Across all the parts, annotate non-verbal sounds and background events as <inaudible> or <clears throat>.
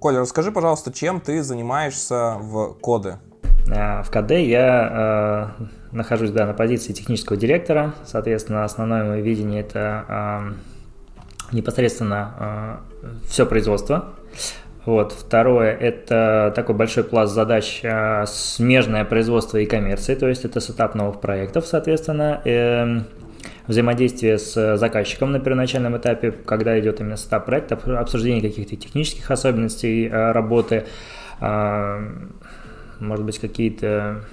Коля, расскажи, пожалуйста, чем ты занимаешься в Коде? В КД я э, нахожусь да, на позиции технического директора. Соответственно, основное мое видение это э, непосредственно э, все производство. Вот. Второе – это такой большой пласт задач э, смежное производство и коммерции, то есть это setup новых проектов, соответственно, э, взаимодействие с заказчиком на первоначальном этапе, когда идет именно setup проекта, обсуждение каких-то технических особенностей э, работы, э, может быть, какие-то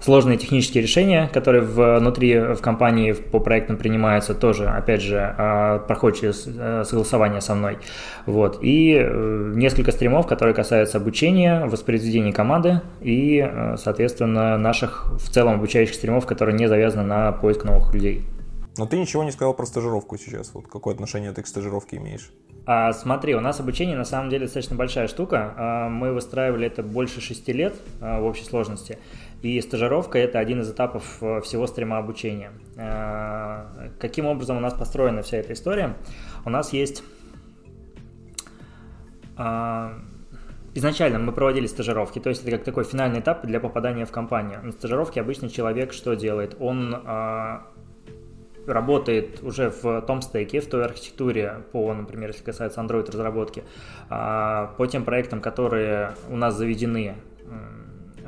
сложные технические решения, которые внутри в компании по проектам принимаются, тоже, опять же, а, проходят через э, согласование со мной. Вот. И э, несколько стримов, которые касаются обучения, воспроизведения команды и, э, соответственно, наших в целом обучающих стримов, которые не завязаны на поиск новых людей. Но ты ничего не сказал про стажировку сейчас. Вот какое отношение ты к стажировке имеешь? А, смотри, у нас обучение на самом деле достаточно большая штука. А, мы выстраивали это больше шести лет а, в общей сложности. И стажировка – это один из этапов а, всего стрима обучения. А, каким образом у нас построена вся эта история? У нас есть... А, изначально мы проводили стажировки, то есть это как такой финальный этап для попадания в компанию. На стажировке обычно человек что делает? Он работает уже в том стеке, в той архитектуре по, например, если касается Android разработки, а, по тем проектам, которые у нас заведены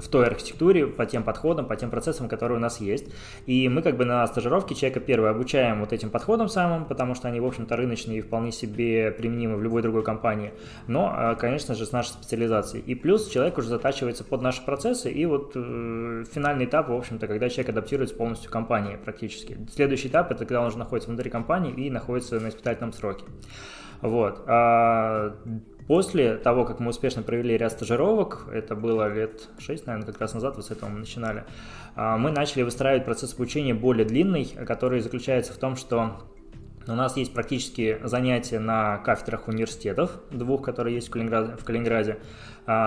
в той архитектуре, по тем подходам, по тем процессам, которые у нас есть. И мы как бы на стажировке человека первое обучаем вот этим подходам самым, потому что они, в общем-то, рыночные и вполне себе применимы в любой другой компании. Но, а, конечно же, с нашей специализацией. И плюс человек уже затачивается под наши процессы, и вот э, финальный этап, в общем-то, когда человек адаптируется полностью к компании практически. Следующий этап – это когда он уже находится внутри компании и находится на испытательном сроке. Вот. А После того, как мы успешно провели ряд стажировок, это было лет 6, наверное, как раз назад, вот с этого мы начинали, а, мы начали выстраивать процесс обучения более длинный, который заключается в том, что у нас есть практически занятия на кафедрах университетов, двух, которые есть в Калининграде, в Калининграде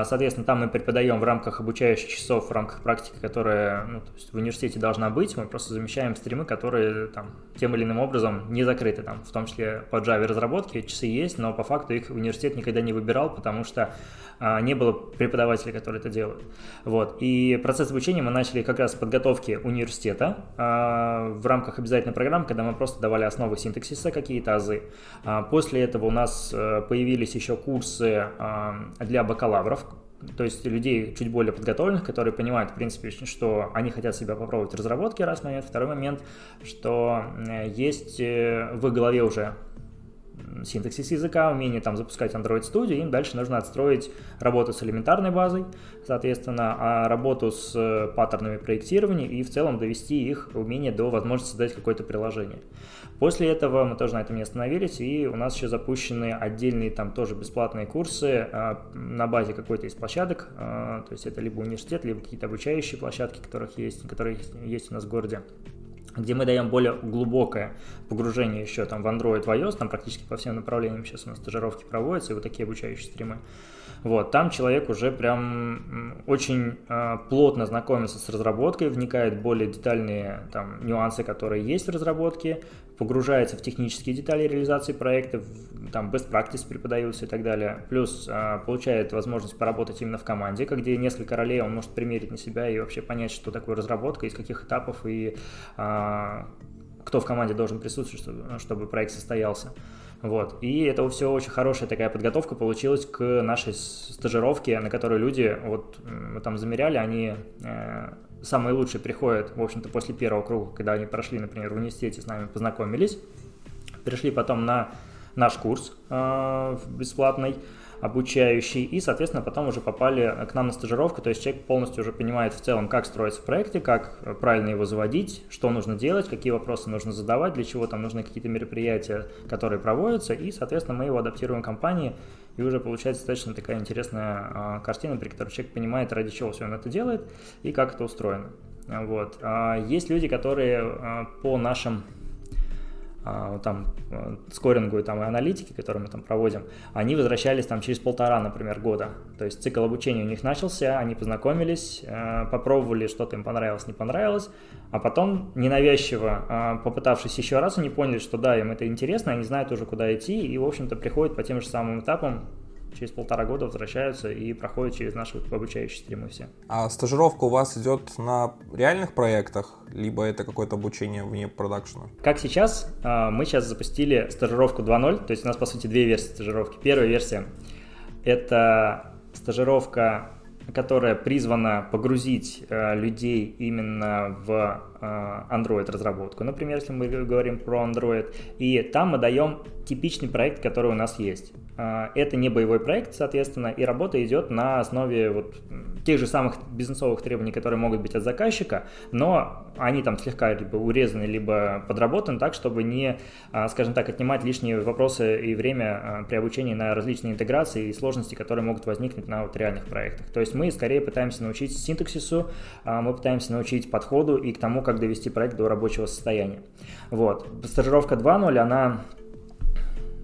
соответственно, там мы преподаем в рамках обучающих часов, в рамках практики, которая ну, то есть в университете должна быть. Мы просто замещаем стримы, которые там, тем или иным образом не закрыты. Там, в том числе по Java разработке часы есть, но по факту их университет никогда не выбирал, потому что а, не было преподавателей, которые это делают. Вот. И процесс обучения мы начали как раз с подготовки университета а, в рамках обязательной программы, когда мы просто давали основы синтаксиса, какие-то азы. А, после этого у нас а, появились еще курсы а, для бакалавров, то есть людей чуть более подготовленных, которые понимают, в принципе, что они хотят себя попробовать в разработке, раз момент. Второй момент, что есть э, в их голове уже синтаксис языка, умение там запускать Android Studio, им дальше нужно отстроить работу с элементарной базой, соответственно, а работу с э, паттернами проектирования и в целом довести их умение до возможности создать какое-то приложение. После этого мы тоже на этом не остановились, и у нас еще запущены отдельные там тоже бесплатные курсы а, на базе какой-то из площадок, а, то есть это либо университет, либо какие-то обучающие площадки, которых есть, которые есть у нас в городе где мы даем более глубокое погружение еще там в Android, в iOS, там практически по всем направлениям сейчас у нас стажировки проводятся, и вот такие обучающие стримы. Вот, там человек уже прям очень э, плотно знакомится с разработкой, вникает в более детальные там, нюансы, которые есть в разработке, погружается в технические детали реализации проекта, там best practice преподаются и так далее. Плюс э, получает возможность поработать именно в команде, где несколько ролей он может примерить на себя и вообще понять, что такое разработка, из каких этапов и э, кто в команде должен присутствовать, чтобы, чтобы проект состоялся. Вот. И это все очень хорошая такая подготовка получилась к нашей стажировке, на которой люди, вот мы там замеряли, они э, самые лучшие приходят, в общем-то, после первого круга, когда они прошли, например, в университете с нами познакомились, пришли потом на наш курс э, бесплатный, обучающий, и, соответственно, потом уже попали к нам на стажировку, то есть человек полностью уже понимает в целом, как строиться в проекте, как правильно его заводить, что нужно делать, какие вопросы нужно задавать, для чего там нужны какие-то мероприятия, которые проводятся, и, соответственно, мы его адаптируем в компании, и уже получается достаточно такая интересная э, картина, при которой человек понимает, ради чего все он это делает и как это устроено. Вот. А есть люди, которые э, по нашим а, там э, скорингу и там и аналитики, которые мы там проводим, они возвращались там через полтора, например, года. То есть цикл обучения у них начался, они познакомились, э, попробовали, что-то им понравилось, не понравилось, а потом ненавязчиво, а, попытавшись еще раз, они поняли, что да, им это интересно, они знают уже, куда идти, и, в общем-то, приходят по тем же самым этапам, через полтора года возвращаются и проходят через наши обучающие стримы все. А стажировка у вас идет на реальных проектах, либо это какое-то обучение вне продакшена? Как сейчас, а, мы сейчас запустили стажировку 2.0, то есть у нас, по сути, две версии стажировки. Первая версия — это стажировка которая призвана погрузить э, людей именно в э, Android разработку, например, если мы говорим про Android, и там мы даем типичный проект, который у нас есть. Э, это не боевой проект, соответственно, и работа идет на основе вот тех же самых бизнесовых требований, которые могут быть от заказчика, но они там слегка либо урезаны, либо подработаны так, чтобы не, а, скажем так, отнимать лишние вопросы и время при обучении на различные интеграции и сложности, которые могут возникнуть на вот реальных проектах. То есть мы скорее пытаемся научить синтаксису, а, мы пытаемся научить подходу и к тому, как довести проект до рабочего состояния. Вот. Стажировка 2.0, она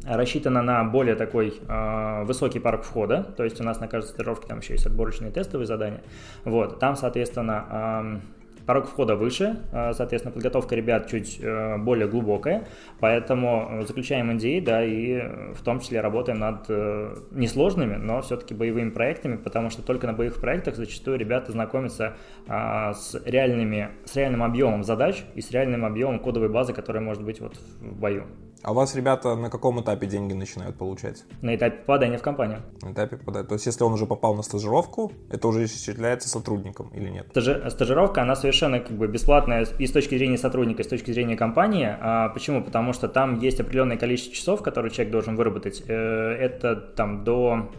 рассчитана на более такой э, высокий парк входа, то есть у нас на каждой стажировке там еще есть отборочные тестовые задания. Вот, там, соответственно, э, порог входа выше, э, соответственно, подготовка ребят чуть э, более глубокая, поэтому заключаем NDA, да, и в том числе работаем над э, несложными, но все-таки боевыми проектами, потому что только на боевых проектах зачастую ребята знакомятся с, реальными, с реальным объемом задач и с реальным объемом кодовой базы, которая может быть вот в бою. А у вас ребята на каком этапе деньги начинают получать? На этапе попадания в компанию. На этапе попадания. То есть, если он уже попал на стажировку, это уже считается сотрудником или нет? Стажи... Стажировка, она совершенно как бы бесплатная и с точки зрения сотрудника, и с точки зрения компании. А почему? Потому что там есть определенное количество часов, которые человек должен выработать. Э, это там до...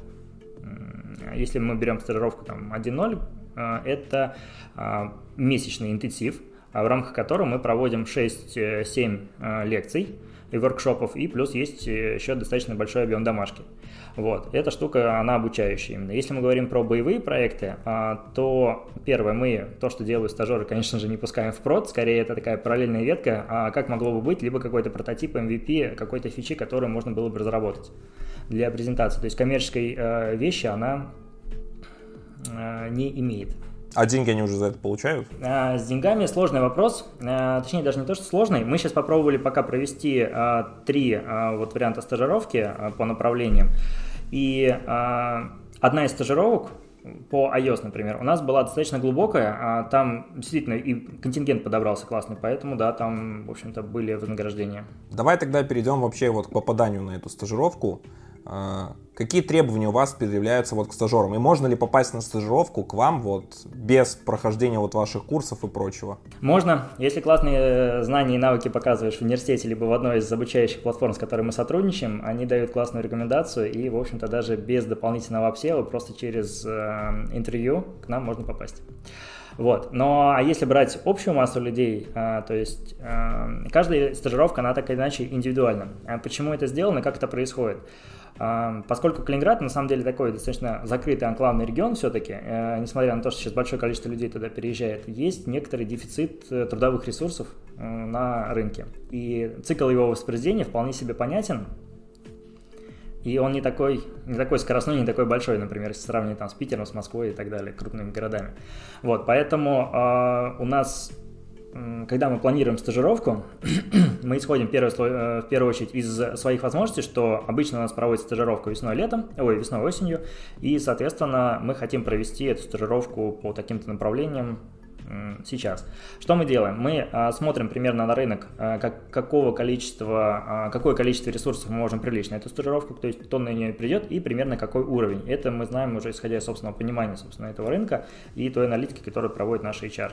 Если мы берем стажировку там 1.0, э, это а, месячный интенсив, в рамках которого мы проводим 6-7 э, лекций, и воркшопов, и плюс есть э, еще достаточно большой объем домашки. Вот. Эта штука, она обучающая именно. Если мы говорим про боевые проекты, а, то первое, мы то, что делают стажеры, конечно же, не пускаем в прод, скорее это такая параллельная ветка, а как могло бы быть, либо какой-то прототип MVP, какой-то фичи, которую можно было бы разработать для презентации. То есть коммерческой э, вещи она э, не имеет. А деньги они уже за это получают? А, с деньгами сложный вопрос. А, точнее, даже не то, что сложный. Мы сейчас попробовали пока провести а, три вот варианта стажировки по направлениям. И одна из стажировок по iOS, например, у нас была достаточно глубокая, там действительно и контингент подобрался классный, поэтому, да, там, в общем-то, были вознаграждения. Давай тогда перейдем вообще вот к попаданию на эту стажировку. А, какие требования у вас предъявляются вот к стажерам? И можно ли попасть на стажировку к вам вот без прохождения вот ваших курсов и прочего? Можно. Если классные э, знания и навыки показываешь в университете либо в одной из обучающих платформ, с которой мы сотрудничаем, они дают классную рекомендацию и, в общем-то, даже без дополнительного обсела, просто через э, интервью к нам можно попасть. Вот. Но а если брать общую массу людей, а, то есть каждая стажировка, она так или иначе индивидуальна. А почему это сделано, как это происходит? Поскольку Калининград на самом деле такой достаточно закрытый анклавный регион все-таки, э, несмотря на то, что сейчас большое количество людей туда переезжает, есть некоторый дефицит э, трудовых ресурсов э, на рынке. И цикл его воспроизведения вполне себе понятен, и он не такой, не такой скоростной, не такой большой, например, если сравнивать там с Питером, с Москвой и так далее, крупными городами. Вот, поэтому э, у нас когда мы планируем стажировку, <clears throat> мы исходим э, в первую очередь из своих возможностей, что обычно у нас проводится стажировка весной-летом, ой, весной-осенью, и, соответственно, мы хотим провести эту стажировку по таким-то направлениям сейчас. Что мы делаем? Мы а, смотрим примерно на рынок, а, как, какого количества, какое количество ресурсов мы можем привлечь на эту стажировку, то есть кто на нее придет и примерно какой уровень. Это мы знаем уже исходя из собственного понимания собственно, этого рынка и той аналитики, которую проводит наш HR.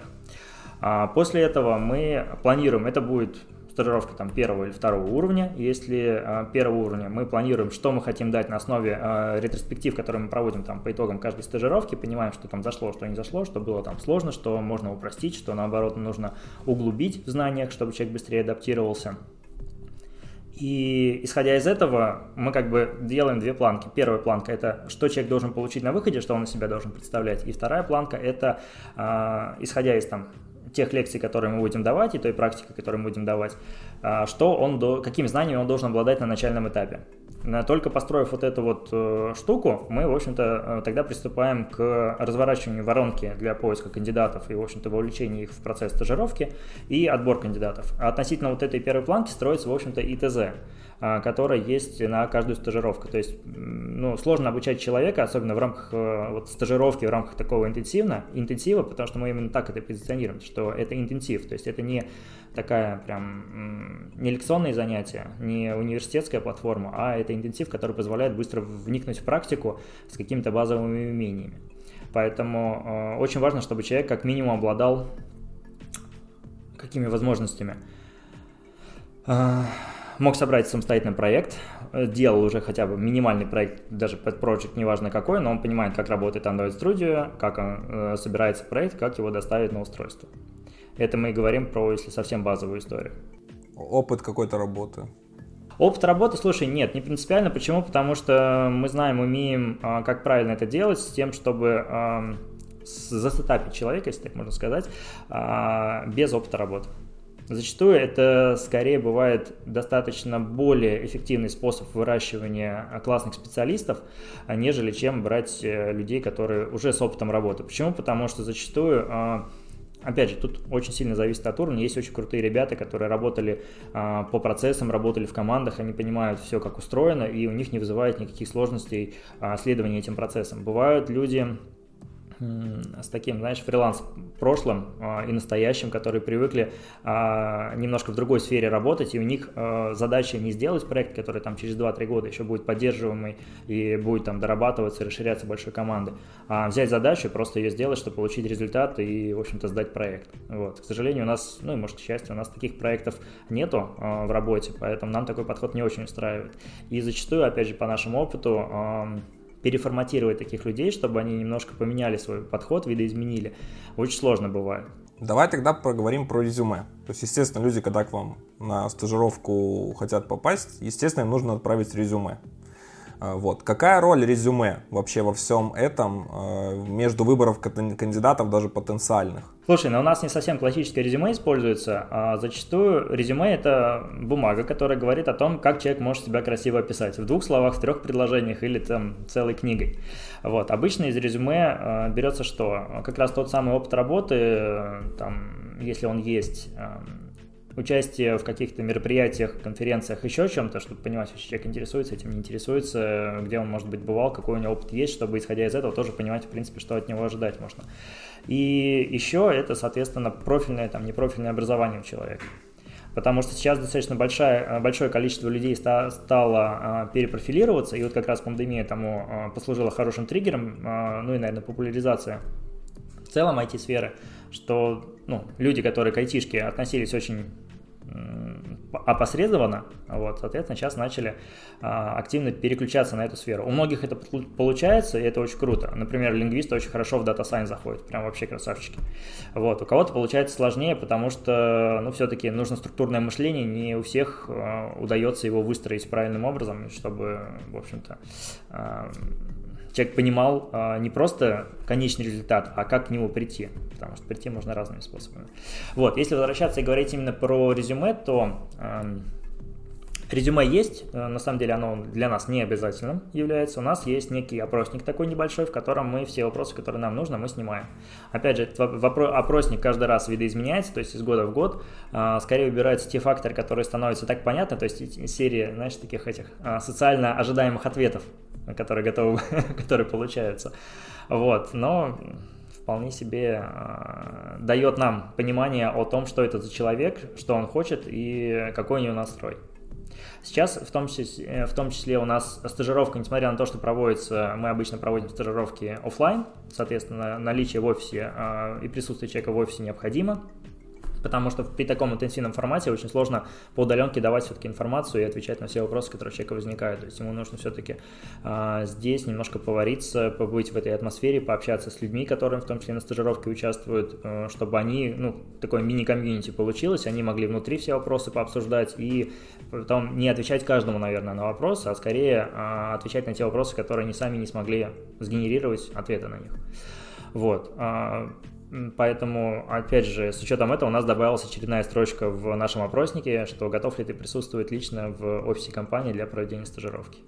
А после этого мы планируем, это будет стажировка там первого или второго уровня. Если а, первого уровня мы планируем, что мы хотим дать на основе а, ретроспектив, которые мы проводим там по итогам каждой стажировки, понимаем, что там зашло, что не зашло, что было там сложно, что можно упростить, что наоборот нужно углубить в знаниях, чтобы человек быстрее адаптировался. И исходя из этого, мы как бы делаем две планки. Первая планка – это что человек должен получить на выходе, что он из себя должен представлять. И вторая планка – это, э, исходя из там, тех лекций, которые мы будем давать, и той практики, которую мы будем давать, что он, до, какими знаниями он должен обладать на начальном этапе. Только построив вот эту вот э, штуку, мы, в общем-то, э, тогда приступаем к разворачиванию воронки для поиска кандидатов и, в общем-то, вовлечения их в процесс стажировки и отбор кандидатов. А относительно вот этой первой планки строится, в общем-то, ИТЗ э, которая есть на каждую стажировку. То есть, ну, сложно обучать человека, особенно в рамках вот, стажировки, в рамках такого интенсивно, интенсива, потому что мы именно так это позиционируем, что это интенсив, то есть это не такая прям не лекционные занятия, не университетская платформа, а это интенсив, который позволяет быстро вникнуть в практику с какими-то базовыми умениями. Поэтому э, очень важно, чтобы человек как минимум обладал какими возможностями. Э, мог собрать самостоятельный проект, делал уже хотя бы минимальный проект, даже под project, неважно какой, но он понимает, как работает Android Studio, как он э, собирается проект, как его доставить на устройство. Это мы и говорим про, если совсем базовую историю. Опыт какой-то работы. Опыт работы, слушай, нет, не принципиально. Почему? Потому что мы знаем, умеем, а, как правильно это делать, с тем, чтобы засетапить человека, если так можно сказать, а, без опыта работы. Зачастую это скорее бывает достаточно более эффективный способ выращивания классных специалистов, нежели чем брать э, людей, которые уже с опытом работы. Почему? Потому что зачастую а, Опять же, тут очень сильно зависит от уровня. Есть очень крутые ребята, которые работали а, по процессам, работали в командах, они понимают все, как устроено, и у них не вызывает никаких сложностей а, следования этим процессам. Бывают люди, с таким, знаешь, фриланс прошлым а, и настоящим, которые привыкли а, немножко в другой сфере работать, и у них а, задача не сделать проект, который там через 2-3 года еще будет поддерживаемый и будет там дорабатываться, расширяться большой команды, а взять задачу, просто ее сделать, чтобы получить результат и, в общем-то, сдать проект. Вот. К сожалению, у нас, ну и может, к счастью, у нас таких проектов нету в работе, поэтому нам такой подход не очень устраивает. И зачастую, опять же, по нашему опыту, переформатировать таких людей, чтобы они немножко поменяли свой подход, видоизменили, очень сложно бывает. Давай тогда поговорим про резюме. То есть, естественно, люди, когда к вам на стажировку хотят попасть, естественно, им нужно отправить резюме. А, вот. Какая роль резюме вообще во всем этом а, между выборов кандидатов даже потенциальных? Слушай, ну у нас не совсем классическое резюме используется, а зачастую резюме это бумага, которая говорит о том, как человек может себя красиво описать. В двух словах, в трех предложениях или там целой книгой. Вот. Обычно из резюме э, берется что? Как раз тот самый опыт работы, э, там, если он есть, участие в каких-то мероприятиях, конференциях, еще чем-то, чтобы понимать, если человек интересуется этим, не интересуется, где он, может быть, бывал, какой у него опыт есть, чтобы, исходя из этого, тоже понимать, в принципе, что от него ожидать можно. И еще это, соответственно, профильное, там, непрофильное образование у человека. Потому что сейчас достаточно большое, большое количество людей ста, стало а, перепрофилироваться, и вот как раз пандемия тому а, послужила хорошим триггером, а, ну и, наверное, популяризация в целом IT-сферы, что ну, люди, которые к айтишке относились очень опосредованно, вот, соответственно, сейчас начали а, активно переключаться на эту сферу. У многих это получается, и это очень круто. Например, лингвисты очень хорошо в Data Science заходят, прям вообще красавчики. Вот, у кого-то получается сложнее, потому что, ну, все-таки нужно структурное мышление, не у всех а, удается его выстроить правильным образом, чтобы, в общем-то, а, человек понимал а, не просто конечный результат, а как к нему прийти, потому что прийти можно разными способами. Вот, если возвращаться и говорить именно про резюме, то э, резюме есть, э, на самом деле оно для нас не обязательным является, у нас есть некий опросник такой небольшой, в котором мы все вопросы, которые нам нужно, мы снимаем. Опять же, опросник каждый раз видоизменяется, то есть из года в год, э, скорее выбираются те факторы, которые становятся так понятны, то есть серии, знаешь, таких этих э, социально ожидаемых ответов, которые готовы, <laughs> которые получаются. Вот, но вполне себе э, дает нам понимание о том, что это за человек, что он хочет и какой у него настрой. Сейчас в том, числе, в том числе у нас стажировка, несмотря на то, что проводится, мы обычно проводим стажировки офлайн, соответственно, наличие в офисе э, и присутствие человека в офисе необходимо потому что при таком интенсивном формате очень сложно по удаленке давать все-таки информацию и отвечать на все вопросы, которые у человека возникают. То есть ему нужно все-таки а, здесь немножко повариться, побыть в этой атмосфере, пообщаться с людьми, которые в том числе на стажировке участвуют, а, чтобы они, ну, такое мини-комьюнити получилось, они могли внутри все вопросы пообсуждать и потом не отвечать каждому, наверное, на вопросы, а скорее а, отвечать на те вопросы, которые они сами не смогли сгенерировать ответы на них. Вот. Поэтому, опять же, с учетом этого у нас добавилась очередная строчка в нашем опроснике, что готов ли ты присутствовать лично в офисе компании для проведения стажировки.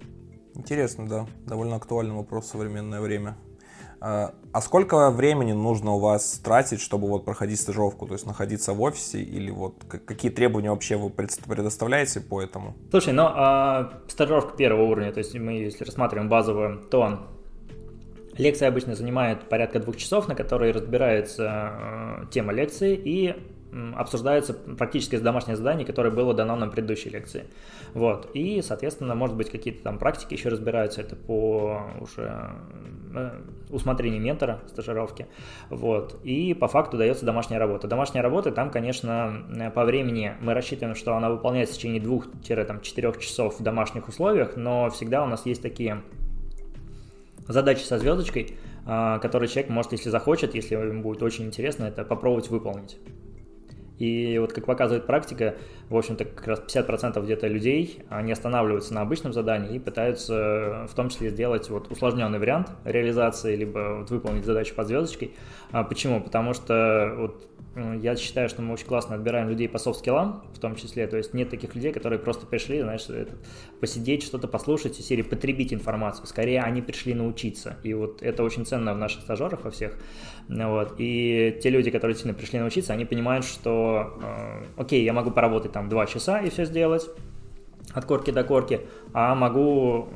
Интересно, да. Довольно актуальный вопрос в современное время. А, а сколько времени нужно у вас тратить, чтобы вот проходить стажировку, то есть находиться в офисе или вот какие требования вообще вы предоставляете по этому? Слушай, ну а, стажировка первого уровня, то есть мы если рассматриваем базовую, то лекция обычно занимает порядка двух часов, на которые разбирается э, тема лекции и обсуждается практически домашнее задание, которое было дано на предыдущей лекции. Вот. И, соответственно, может быть, какие-то там практики еще разбираются, это по уже э, усмотрению ментора стажировки. Вот. И по факту дается домашняя работа. Домашняя работа, там, конечно, э, по времени мы рассчитываем, что она выполняется в течение двух-четырех часов в домашних условиях, но всегда у нас есть такие задачи со звездочкой, э, которые человек может, если захочет, если ему будет очень интересно, это попробовать выполнить. И вот как показывает практика, в общем-то, как раз 50% где-то людей, они останавливаются на обычном задании и пытаются в том числе сделать вот усложненный вариант реализации, либо вот выполнить задачу под звездочкой. А почему? Потому что вот я считаю, что мы очень классно отбираем людей по софт-скиллам, в том числе, то есть нет таких людей, которые просто пришли, знаешь, посидеть, что-то послушать, из серии потребить информацию, скорее они пришли научиться, и вот это очень ценно в наших стажерах во всех, вот, и те люди, которые действительно пришли научиться, они понимают, что, э, окей, я могу поработать там два часа и все сделать, от корки до корки, а могу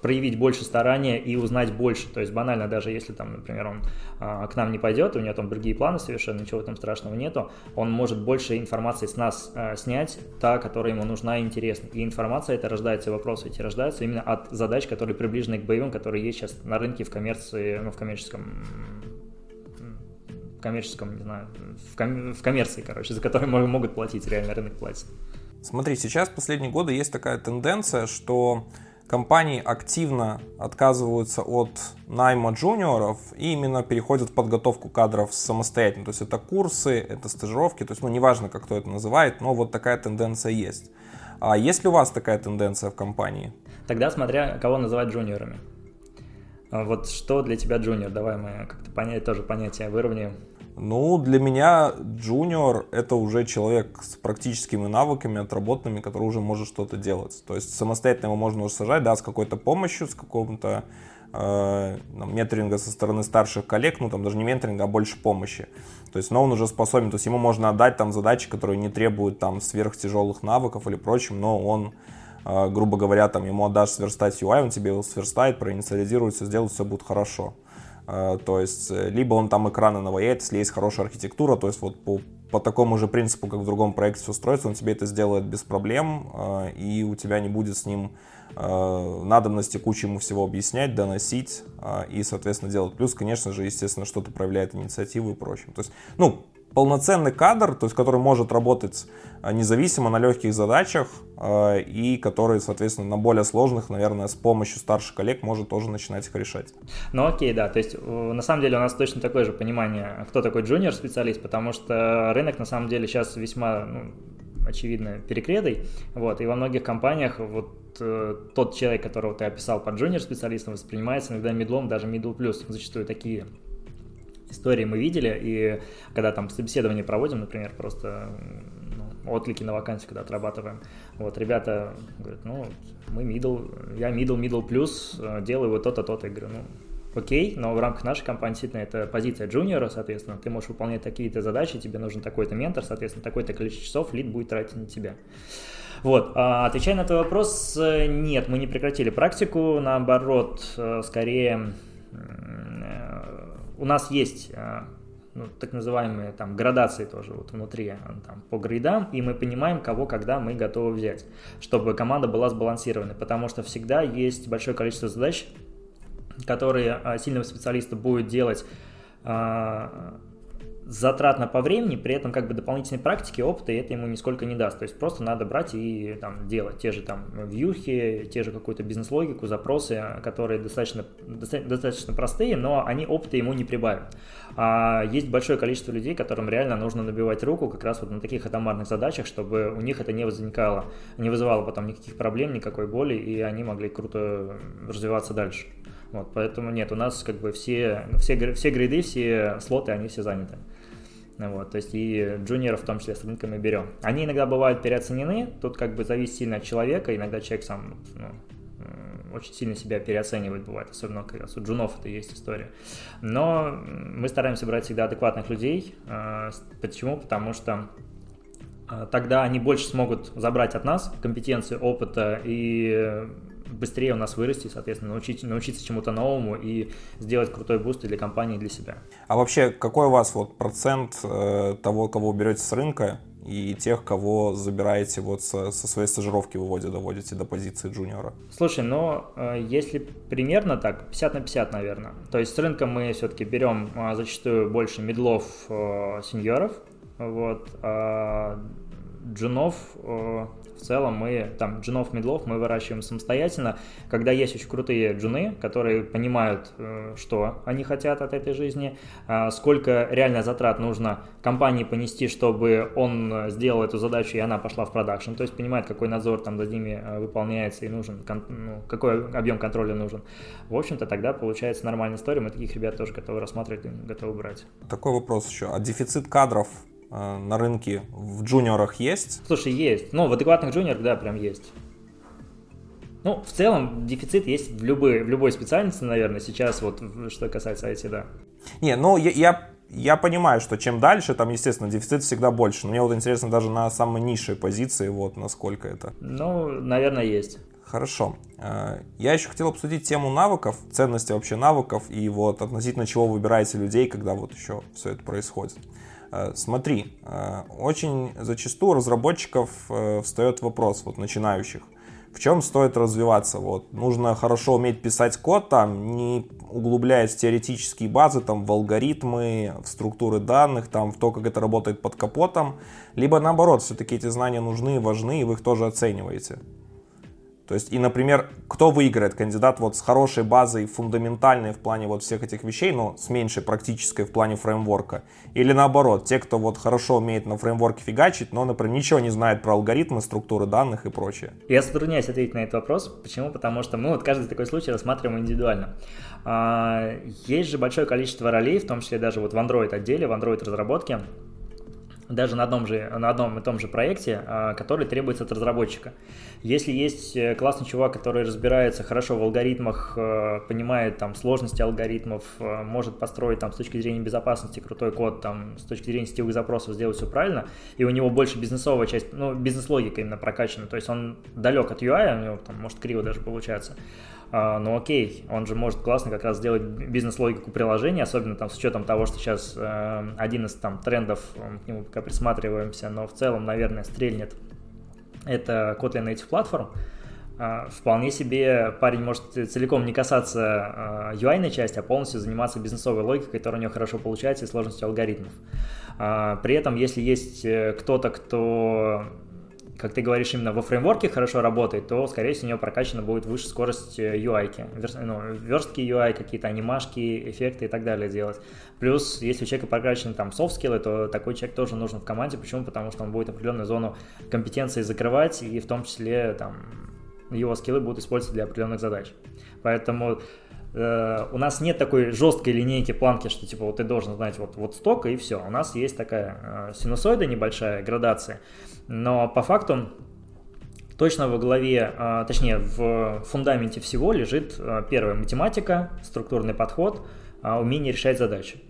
проявить больше старания и узнать больше. То есть банально, даже если там, например, он э, к нам не пойдет, у него там другие планы совершенно, ничего в этом страшного нету, он может больше информации с нас э, снять, та, которая ему нужна и интересна. И информация это рождается, вопросы эти рождаются именно от задач, которые приближены к боевым, которые есть сейчас на рынке в коммерции, ну, в коммерческом в коммерческом, не знаю, в, ком- в коммерции, короче, за которые могут платить, реально рынок платит. Смотри, сейчас в последние годы есть такая тенденция, что компании активно отказываются от найма джуниоров и именно переходят в подготовку кадров самостоятельно. То есть это курсы, это стажировки, то есть, ну, неважно, как кто это называет, но вот такая тенденция есть. А есть ли у вас такая тенденция в компании? Тогда смотря кого называть джуниорами. А вот что для тебя джуниор? Давай мы как-то понять тоже понятие выровняем. Ну, для меня джуниор — это уже человек с практическими навыками, отработанными, который уже может что-то делать. То есть самостоятельно его можно уже сажать, да, с какой-то помощью, с какого-то э, менторинга со стороны старших коллег, ну, там даже не менторинга, а больше помощи. То есть, но он уже способен, то есть ему можно отдать там задачи, которые не требуют там сверхтяжелых навыков или прочим, но он э, грубо говоря, там ему отдашь сверстать UI, он тебе его сверстает, проинициализирует, все сделает, все будет хорошо. Э, то есть, э, либо он там экраны наваяет, если есть хорошая архитектура, то есть вот по, по такому же принципу, как в другом проекте все строится, он тебе это сделает без проблем, э, и у тебя не будет с ним надобности кучу ему всего объяснять, доносить и, соответственно, делать. Плюс, конечно же, естественно, что-то проявляет инициативу и прочее. То есть, ну, полноценный кадр, то есть который может работать а, независимо на легких задачах а, и который, соответственно, на более сложных, наверное, с помощью старших коллег может тоже начинать их решать. Ну окей, да, то есть на самом деле у нас точно такое же понимание, кто такой джуниор-специалист, потому что рынок на самом деле сейчас весьма ну, очевидно перекредой, вот, и во многих компаниях вот э, тот человек, которого ты описал под джуниор-специалистом, воспринимается иногда медлом, даже middle плюс, зачастую такие истории мы видели, и когда там собеседование проводим, например, просто ну, отклики на вакансию, когда отрабатываем, вот, ребята говорят, ну, мы middle, я middle, middle плюс, э, делаю вот то-то, то-то, я говорю, ну, окей, но в рамках нашей компании действительно это позиция джуниора, соответственно, ты можешь выполнять такие-то задачи, тебе нужен такой-то ментор, соответственно, такое-то количество часов лид будет тратить на тебя. Вот, а, отвечая на твой вопрос, э, нет, мы не прекратили практику, наоборот, э, скорее у нас есть а, ну, так называемые там градации тоже вот внутри а, там, по грейдам, и мы понимаем, кого когда мы готовы взять, чтобы команда была сбалансированной, потому что всегда есть большое количество задач, которые а, сильного специалиста будет делать затратно по времени, при этом как бы дополнительной практики, опыта, это ему нисколько не даст. То есть просто надо брать и там делать те же там вьюхи, те же какую-то бизнес-логику, запросы, которые достаточно, достаточно простые, но они опыта ему не прибавят. А есть большое количество людей, которым реально нужно набивать руку как раз вот на таких атомарных задачах, чтобы у них это не возникало, не вызывало потом никаких проблем, никакой боли, и они могли круто развиваться дальше. Вот, поэтому нет, у нас как бы все, все, все грейды, все слоты, они все заняты. Вот, то есть и джуниоров в том числе с рынка мы берем. Они иногда бывают переоценены, тут как бы зависит сильно от человека, иногда человек сам ну, очень сильно себя переоценивает бывает, особенно как раз у джунов это есть история. Но мы стараемся брать всегда адекватных людей. А, почему? Потому что а, тогда они больше смогут забрать от нас компетенции, опыта и быстрее у нас вырасти, соответственно, научить, научиться чему-то новому и сделать крутой boost для компании, для себя. А вообще, какой у вас вот процент э, того, кого вы берете с рынка, и тех, кого забираете вот со, со своей стажировки выводя, доводите до позиции джуниора? Слушай, ну, если примерно так, 50 на 50, наверное. То есть с рынка мы все-таки берем э, зачастую больше медлов, э, сеньоров, вот, а джунов в целом мы, там, джунов, медлов мы выращиваем самостоятельно, когда есть очень крутые джуны, которые понимают, э, что они хотят от этой жизни, а сколько реально затрат нужно компании понести, чтобы он сделал эту задачу, и она пошла в продакшн, то есть понимает, какой надзор там за ними э, выполняется и нужен, ну, какой объем контроля нужен. В общем-то, тогда получается нормальная история, мы таких ребят тоже готовы рассматривать, готовы брать. Такой вопрос еще. А дефицит кадров Э, на рынке в джуниорах есть? Слушай, есть. Ну, в адекватных джуниорах, да, прям есть. Ну, в целом, дефицит есть в любой, в любой специальности, наверное, сейчас вот, что касается IT, да. Не, ну, я, я, я понимаю, что чем дальше, там, естественно, дефицит всегда больше. Но мне вот интересно даже на самой низшей позиции, вот, насколько это. Ну, наверное, есть. Хорошо. Э, я еще хотел обсудить тему навыков, ценности вообще навыков и вот относительно чего выбираете людей, когда вот еще все это происходит. Э, смотри, э, очень зачастую у разработчиков э, встает вопрос, вот начинающих, в чем стоит развиваться. Вот, нужно хорошо уметь писать код, там, не углубляясь в теоретические базы, там, в алгоритмы, в структуры данных, там, в то, как это работает под капотом, либо наоборот, все-таки эти знания нужны и важны, и вы их тоже оцениваете. То есть, и, например, кто выиграет? Кандидат вот с хорошей базой, фундаментальной в плане вот всех этих вещей, но с меньшей практической в плане фреймворка? Или наоборот, те, кто вот хорошо умеет на фреймворке фигачить, но, например, ничего не знает про алгоритмы, структуры данных и прочее? Я затрудняюсь ответить на этот вопрос. Почему? Потому что мы вот каждый такой случай рассматриваем индивидуально. А, есть же большое количество ролей, в том числе даже вот в Android отделе, в Android разработке, даже на одном, же, на одном и том же проекте, а, который требуется от разработчика. Если есть э, классный чувак, который разбирается хорошо в алгоритмах, э, понимает там сложности алгоритмов, э, может построить там с точки зрения безопасности крутой код, там с точки зрения сетевых запросов сделать все правильно, и у него больше бизнесовая часть, ну, бизнес-логика именно прокачана, то есть он далек от UI, у него там может криво даже получаться, ну окей, он же может классно как раз сделать бизнес-логику приложения, особенно там с учетом того, что сейчас uh, один из там трендов, к нему пока присматриваемся, но в целом, наверное, стрельнет это Kotlin Native Platform. Uh, вполне себе парень может целиком не касаться UI части, а полностью заниматься бизнесовой логикой, которая у него хорошо получается, и сложностью алгоритмов. При этом, если есть э, кто-то, кто как ты говоришь, именно во фреймворке хорошо работает, то, скорее всего, у него прокачана будет выше скорость UI, э, верст, ну, верстки UI, какие-то анимашки, эффекты и так далее делать. Плюс, если у человека прокачаны там софт-скиллы, то такой человек тоже нужен в команде. Почему? Потому что он будет определенную зону компетенции закрывать, и в том числе там его скиллы будут использоваться для определенных задач. Поэтому э, у нас нет такой жесткой линейки планки, что типа вот ты должен знать вот, вот столько и все. У нас есть такая э, синусоида небольшая, градация. Но по факту точно во главе, а, точнее в фундаменте всего лежит а, первая математика, структурный подход, а, умение решать задачи.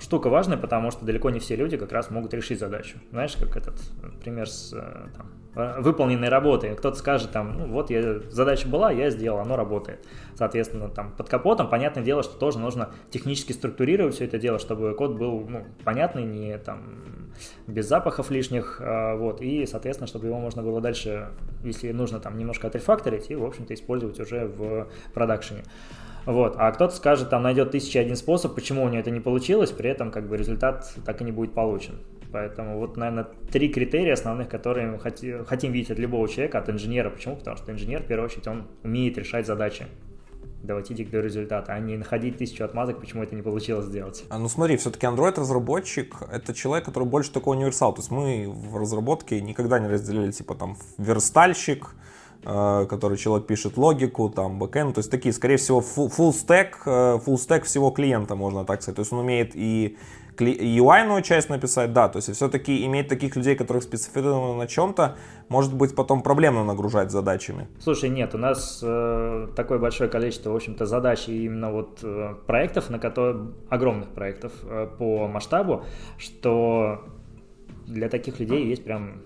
Штука важная, потому что далеко не все люди как раз могут решить задачу. Знаешь, как этот пример с там, Э, выполненной работы. Кто-то скажет там, ну вот я, задача была, я сделал, оно работает. Соответственно, там под капотом, понятное дело, что тоже нужно технически структурировать все это дело, чтобы код был ну, понятный, не там без запахов лишних, э, вот, и, соответственно, чтобы его можно было дальше, если нужно, там немножко отрефакторить и, в общем-то, использовать уже в продакшене. Вот. А кто-то скажет, там найдет тысяча один способ, почему у него это не получилось, при этом как бы результат так и не будет получен. Поэтому вот, наверное, три критерия основных, которые мы хотим, видеть от любого человека, от инженера. Почему? Потому что инженер, в первую очередь, он умеет решать задачи доводить их до результата, а не находить тысячу отмазок, почему это не получилось сделать. А ну смотри, все-таки Android-разработчик — это человек, который больше такой универсал. То есть мы в разработке никогда не разделили, типа, там, верстальщик, который человек пишет логику, там, бэкэнд, то есть такие, скорее всего, full stack, э, full stack всего клиента, можно так сказать. То есть он умеет и UI-ную часть написать, да, то есть все-таки иметь таких людей, которых специфицированы на чем-то, может быть потом проблемно нагружать задачами. Слушай, нет, у нас э, такое большое количество, в общем-то, задач именно вот э, проектов, на которые, огромных проектов э, по масштабу, что для таких людей есть прям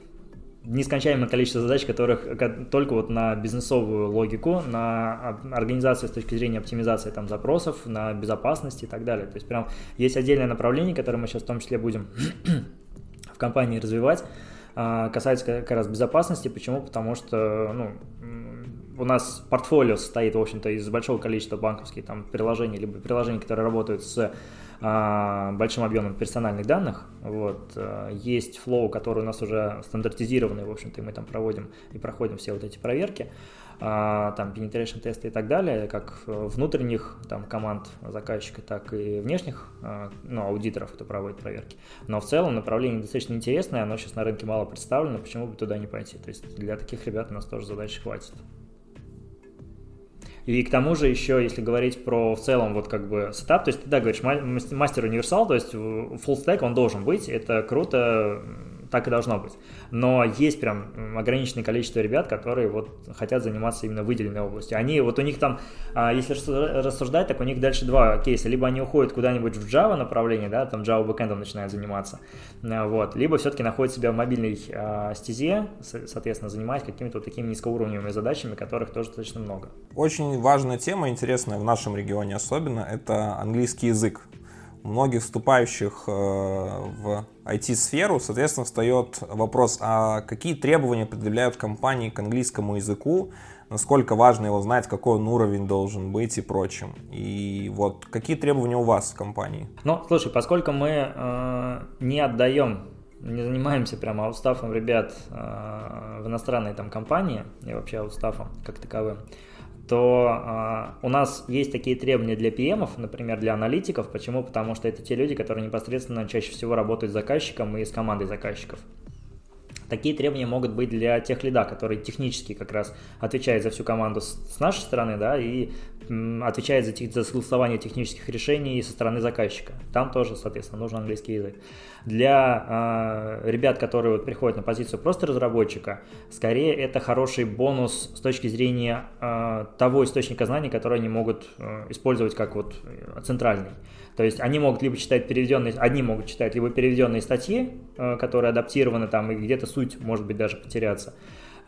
нескончаемое количество задач, которых только вот на бизнесовую логику, на организацию с точки зрения оптимизации там запросов, на безопасность и так далее. То есть прям есть отдельное направление, которое мы сейчас в том числе будем <clears throat> в компании развивать, а, касается как раз безопасности. Почему? Потому что ну, у нас портфолио состоит, в общем-то, из большого количества банковских там приложений, либо приложений, которые работают с большим объемом персональных данных. Вот. Э, есть флоу, который у нас уже стандартизированный, в общем-то, и мы там проводим и проходим все вот эти проверки, а, там penetration тесты и так далее, как внутренних там команд заказчика, так и внешних, а, ну, аудиторов, кто проводит проверки. Но в целом направление достаточно интересное, оно сейчас на рынке мало представлено, почему бы туда не пойти. То есть для таких ребят у нас тоже задачи хватит. И к тому же еще, если говорить про в целом вот как бы сетап, то есть ты да говоришь мастер универсал, то есть full stack он должен быть, это круто, так и должно быть. Но есть прям ограниченное количество ребят, которые вот хотят заниматься именно выделенной областью. Они, вот у них там, а, если рассуждать, так у них дальше два кейса. Либо они уходят куда-нибудь в Java направление, да, там Java backend начинают заниматься, а, вот, либо все-таки находят себя в мобильной а, стезе, соответственно, занимаясь какими-то вот такими низкоуровневыми задачами, которых тоже достаточно много. Очень важная тема, интересная в нашем регионе особенно, это английский язык многих вступающих э, в IT-сферу, соответственно, встает вопрос, а какие требования предъявляют компании к английскому языку, насколько важно его знать, какой он уровень должен быть и прочим. И вот какие требования у вас в компании? Ну, слушай, поскольку мы э, не отдаем не занимаемся прямо аутстафом ребят э, в иностранной там компании и вообще аутстафом как таковым, то э, у нас есть такие требования для PM, например, для аналитиков. Почему? Потому что это те люди, которые непосредственно чаще всего работают с заказчиком и с командой заказчиков. Такие требования могут быть для тех лида, который технически как раз отвечает за всю команду с, нашей стороны, да, и отвечает за, за согласование технических решений со стороны заказчика. Там тоже, соответственно, нужен английский язык. Для э, ребят, которые вот приходят на позицию просто разработчика, скорее это хороший бонус с точки зрения э, того источника знаний, который они могут э, использовать как вот центральный. То есть они могут либо читать переведенные, одни могут читать либо переведенные статьи, э, которые адаптированы там, и где-то суть может быть даже потеряться,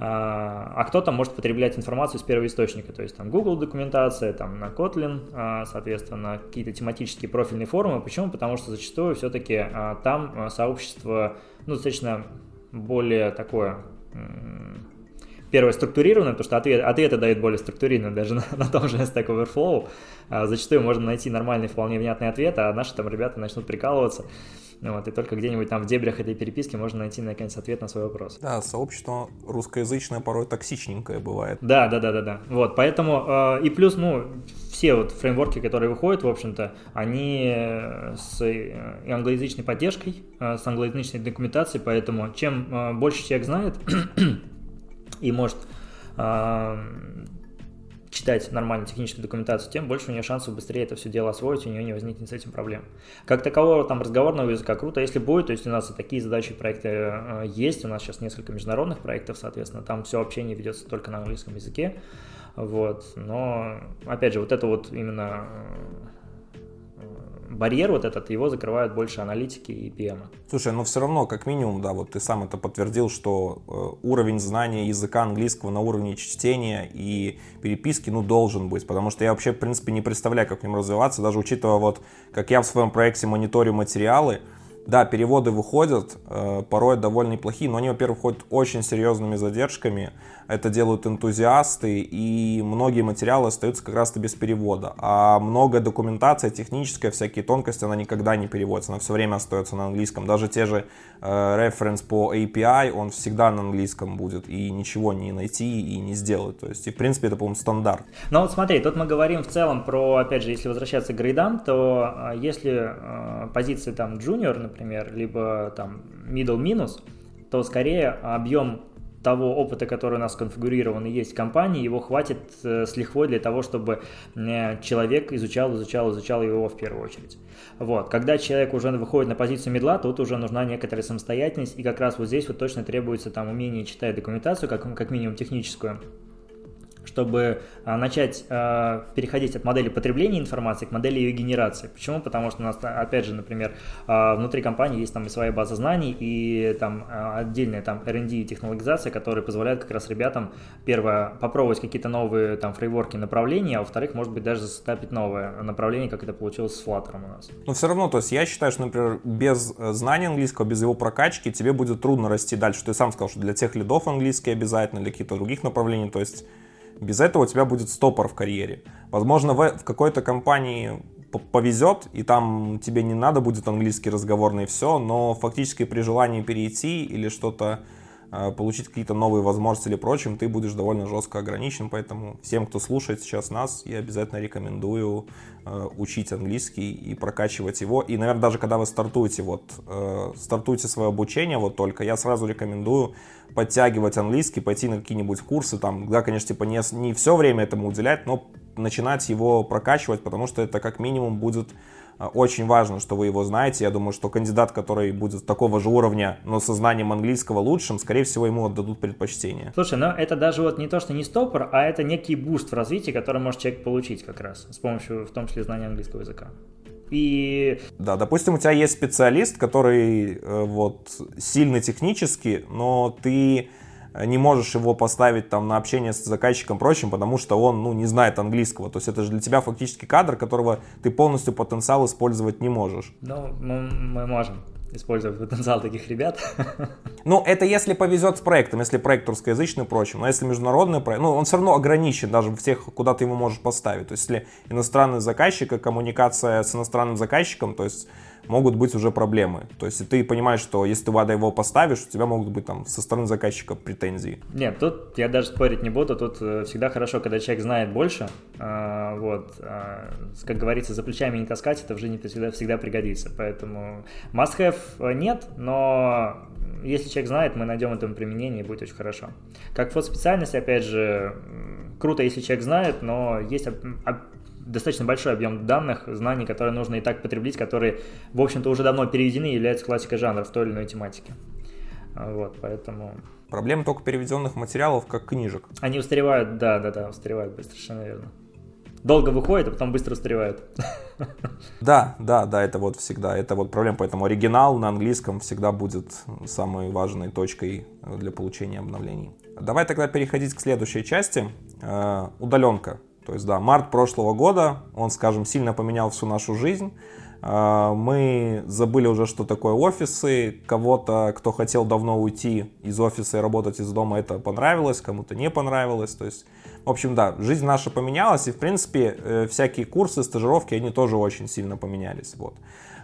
а, а кто-то может потреблять информацию с первого источника, то есть там Google документация, там на Kotlin, а, соответственно, какие-то тематические профильные форумы. Почему? Потому что зачастую все-таки а, там сообщество, ну, достаточно более такое первое структурированное, потому что ответ, ответы дают более структурированно, даже <laughs> на, на том же Stack Overflow. А, зачастую можно найти нормальный, вполне внятный ответ, а наши там ребята начнут прикалываться. Вот, и только где-нибудь там в дебрях этой переписки можно найти, наконец, ответ на свой вопрос. Да, сообщество русскоязычное порой токсичненькое бывает. Да, да, да, да, да. Вот, поэтому, э, и плюс, ну, все вот фреймворки, которые выходят, в общем-то, они с э, англоязычной поддержкой, э, с англоязычной документацией, поэтому чем э, больше человек знает, <clears throat> и может э, читать нормальную техническую документацию, тем больше у нее шансов быстрее это все дело освоить, у нее не возникнет с этим проблем. Как такового там разговорного языка круто, если будет, то есть у нас и такие задачи проекты э, есть, у нас сейчас несколько международных проектов, соответственно, там все общение ведется только на английском языке, вот, но, опять же, вот это вот именно барьер вот этот, его закрывают больше аналитики и PM. Слушай, но все равно, как минимум, да, вот ты сам это подтвердил, что э, уровень знания языка английского на уровне чтения и переписки, ну, должен быть, потому что я вообще, в принципе, не представляю, как в нем развиваться, даже учитывая вот, как я в своем проекте мониторю материалы, да, переводы выходят, э, порой довольно неплохие, но они, во-первых, выходят очень серьезными задержками. Это делают энтузиасты, и многие материалы остаются как раз-то без перевода. А много документация техническая, всякие тонкости, она никогда не переводится, она все время остается на английском. Даже те же э, по API, он всегда на английском будет, и ничего не найти и не сделать. То есть, и, в принципе, это, по-моему, стандарт. Ну вот смотри, тут мы говорим в целом про, опять же, если возвращаться к грейдам, то э, если э, позиции там junior, например, либо там middle минус, то скорее объем того опыта, который у нас конфигурирован и есть в компании, его хватит э, с лихвой для того, чтобы э, человек изучал, изучал, изучал его в первую очередь. Вот. Когда человек уже выходит на позицию медла, тут уже нужна некоторая самостоятельность, и как раз вот здесь вот точно требуется там умение читать документацию, как, как минимум техническую, чтобы а, начать а, переходить от модели потребления информации к модели ее генерации. Почему? Потому что у нас, опять же, например, а, внутри компании есть там и своя база знаний, и там отдельная там R&D и технологизация, которые позволяют как раз ребятам, первое, попробовать какие-то новые там фрейворки направления, а во-вторых, может быть, даже застапить новое направление, как это получилось с Flutter у нас. Но все равно, то есть я считаю, что, например, без э, знания английского, без его прокачки тебе будет трудно расти дальше. Ты сам сказал, что для тех лидов английский обязательно, для каких-то других направлений, то есть без этого у тебя будет стопор в карьере. Возможно, в, в какой-то компании повезет, и там тебе не надо будет английский разговорный все, но фактически при желании перейти или что-то Э, получить какие-то новые возможности или прочим, ты будешь довольно жестко ограничен, поэтому всем, кто слушает сейчас нас, я обязательно рекомендую э, учить английский и прокачивать его. И, наверное, даже когда вы стартуете, вот, э, стартуете свое обучение, вот только, я сразу рекомендую подтягивать английский, пойти на какие-нибудь курсы, там, да, конечно, типа не, не все время этому уделять, но начинать его прокачивать, потому что это как минимум будет очень важно, что вы его знаете. Я думаю, что кандидат, который будет такого же уровня, но со знанием английского лучшим, скорее всего, ему отдадут предпочтение. Слушай, ну это даже вот не то, что не стопор, а это некий boost в развитии, который может человек получить как раз с помощью, в том числе, знания английского языка. И... Да, допустим, у тебя есть специалист, который э, вот сильно технически, но ты не можешь его поставить там на общение с заказчиком прочим, потому что он, ну, не знает английского. То есть это же для тебя фактически кадр, которого ты полностью потенциал использовать не можешь. Ну, мы, мы можем использовать потенциал таких ребят. <laughs> Ну, это если повезет с проектом, если проект русскоязычный и прочим. Но если международный проект, ну, он все равно ограничен даже в тех, куда ты его можешь поставить. То есть, если иностранный заказчик и коммуникация с иностранным заказчиком, то есть могут быть уже проблемы. То есть ты понимаешь, что если ты вада его поставишь, у тебя могут быть там со стороны заказчика претензии. Нет, тут я даже спорить не буду, тут э, всегда хорошо, когда человек знает больше, а, вот, а, как говорится, за плечами не таскать, это в жизни всегда, всегда пригодится, поэтому must-have нет, но если человек знает, мы найдем этому применение и будет очень хорошо. Как вот специальность, опять же, круто, если человек знает, но есть достаточно большой объем данных, знаний, которые нужно и так потреблить, которые, в общем-то, уже давно переведены и являются классикой жанра в той или иной тематике. Вот, поэтому... Проблема только переведенных материалов, как книжек. Они устаревают, да, да, да, устаревают быстро, совершенно верно. Долго выходит, а потом быстро устаревают. <laughs> Да, да, да, это вот всегда, это вот проблема, поэтому оригинал на английском всегда будет самой важной точкой для получения обновлений. Давай тогда переходить к следующей части. Э, удаленка. То есть, да, март прошлого года, он, скажем, сильно поменял всю нашу жизнь. А, мы забыли уже, что такое офисы. Кого-то, кто хотел давно уйти из офиса и работать из дома, это понравилось, кому-то не понравилось. То есть, в общем, да, жизнь наша поменялась, и, в принципе, э, всякие курсы, стажировки, они тоже очень сильно поменялись. Вот.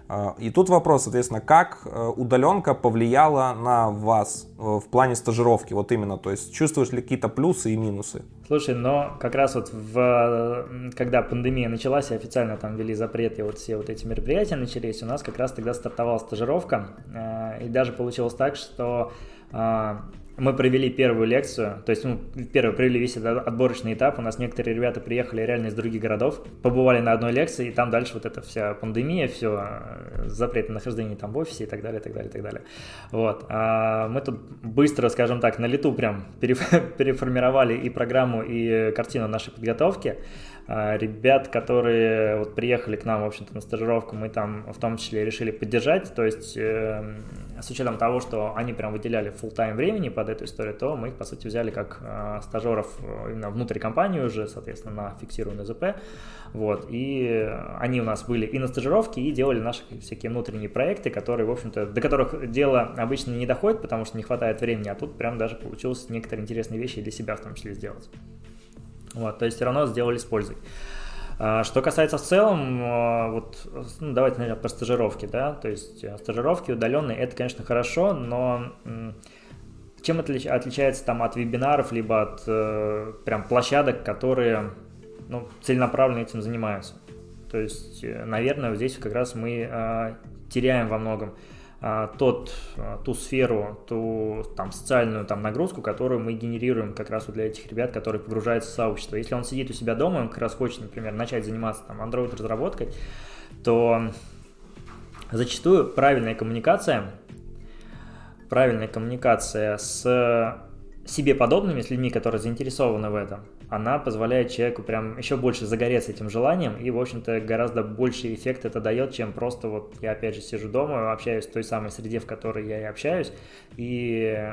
А, и тут вопрос, соответственно, как э, удаленка повлияла на вас э, в плане стажировки, вот именно, то есть чувствуешь ли какие-то плюсы и минусы? Слушай, но как раз вот в, когда пандемия началась и официально там ввели запрет и вот все вот эти мероприятия начались, у нас как раз тогда стартовала стажировка, э, и даже получилось так, что мы провели первую лекцию, то есть мы ну, первый провели весь этот отборочный этап, у нас некоторые ребята приехали реально из других городов, побывали на одной лекции, и там дальше вот эта вся пандемия, все, э, запрет на нахождение там в офисе и так далее, и так далее, и так далее. Вот. А мы тут быстро, скажем так, на лету прям <laughs> переформировали и программу, и картину нашей подготовки, ребят, которые вот приехали к нам, в общем-то, на стажировку, мы там в том числе решили поддержать, то есть э, с учетом того, что они прям выделяли full тайм времени под эту историю, то мы их, по сути, взяли как э, стажеров э, именно внутри компании уже, соответственно, на фиксированный ЗП, вот, и они у нас были и на стажировке, и делали наши всякие внутренние проекты, которые, в общем-то, до которых дело обычно не доходит, потому что не хватает времени, а тут прям даже получилось некоторые интересные вещи для себя в том числе сделать. Вот, то есть все равно сделали с пользой. А, что касается в целом, а, вот, ну, давайте, наверное, про стажировки, да, то есть э, стажировки удаленные, это, конечно, хорошо, но чем отлич, отличается там от вебинаров, либо от э, прям площадок, которые, ну, целенаправленно этим занимаются? То есть, э, наверное, здесь как раз мы теряем во многом. А, тот, а, ту сферу, ту там, социальную там, нагрузку, которую мы генерируем как раз вот для этих ребят, которые погружаются в сообщество. Если он сидит у себя дома, он как раз хочет, например, начать заниматься там Android-разработкой, то зачастую правильная коммуникация, правильная коммуникация с себе подобными, с людьми, которые заинтересованы в этом, она позволяет человеку прям еще больше загореться этим желанием, и, в общем-то, гораздо больше эффект это дает, чем просто вот я, опять же, сижу дома, общаюсь в той самой среде, в которой я и общаюсь, и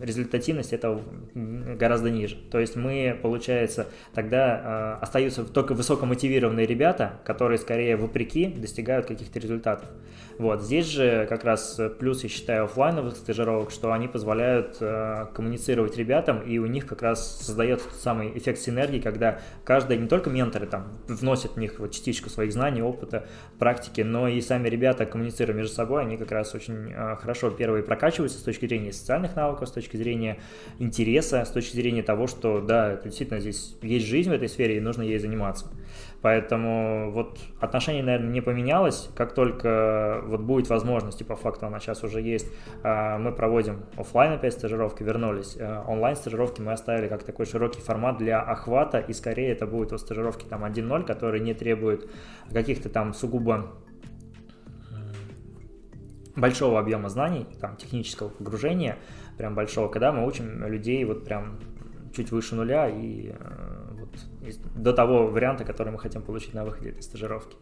результативность этого гораздо ниже. То есть мы, получается, тогда э, остаются только высокомотивированные ребята, которые скорее вопреки достигают каких-то результатов. Вот, здесь же как раз плюс, я считаю, офлайновых стажировок, что они позволяют э, коммуницировать ребятам, и у них как раз создается тот самый эффект синергии, когда каждый, не только менторы там вносят в них вот частичку своих знаний, опыта, практики, но и сами ребята, коммуницируя между собой, они как раз очень э, хорошо первые прокачиваются с точки зрения социальных навыков, с точки зрения интереса, с точки зрения того, что да, действительно здесь есть жизнь в этой сфере, и нужно ей заниматься. Поэтому вот отношение, наверное, не поменялось. Как только вот будет возможность, и по факту она сейчас уже есть, а, мы проводим офлайн опять стажировки, вернулись. А, онлайн стажировки мы оставили как такой широкий формат для охвата, и скорее это будут вот стажировки там 1.0, которые не требуют каких-то там сугубо большого объема знаний, там, технического погружения, прям большого, когда мы учим людей вот прям чуть выше нуля и э, до того варианта, который мы хотим получить на выходе этой стажировки.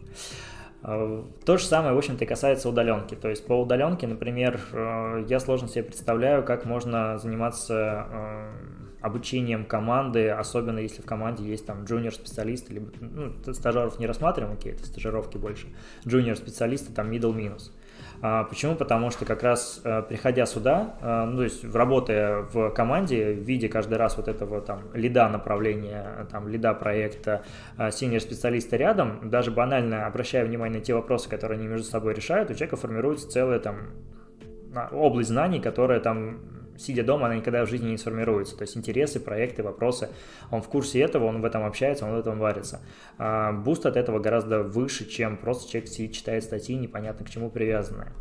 А, то же самое, в общем-то, и касается удаленки. То есть по удаленке, например, э, я сложно себе представляю, как можно заниматься э, обучением команды, особенно если в команде есть там джуниор-специалисты, либо ну, стажеров не рассматриваем, окей, это стажировки больше, джуниор-специалисты, там middle минус. А, почему? Потому что как раз э, приходя сюда, э, ну, то есть работая в команде, видя каждый раз вот этого там лида направления, там лида проекта, э, синер специалиста рядом, даже банально обращая внимание на те вопросы, которые они между собой решают, у человека формируется целая там область знаний, которая там сидя дома, она никогда в жизни не сформируется. То есть интересы, проекты, вопросы, он в курсе этого, он в этом общается, он в этом варится. А буст от этого гораздо выше, чем просто человек сидит, читает статьи, непонятно к чему привязанные.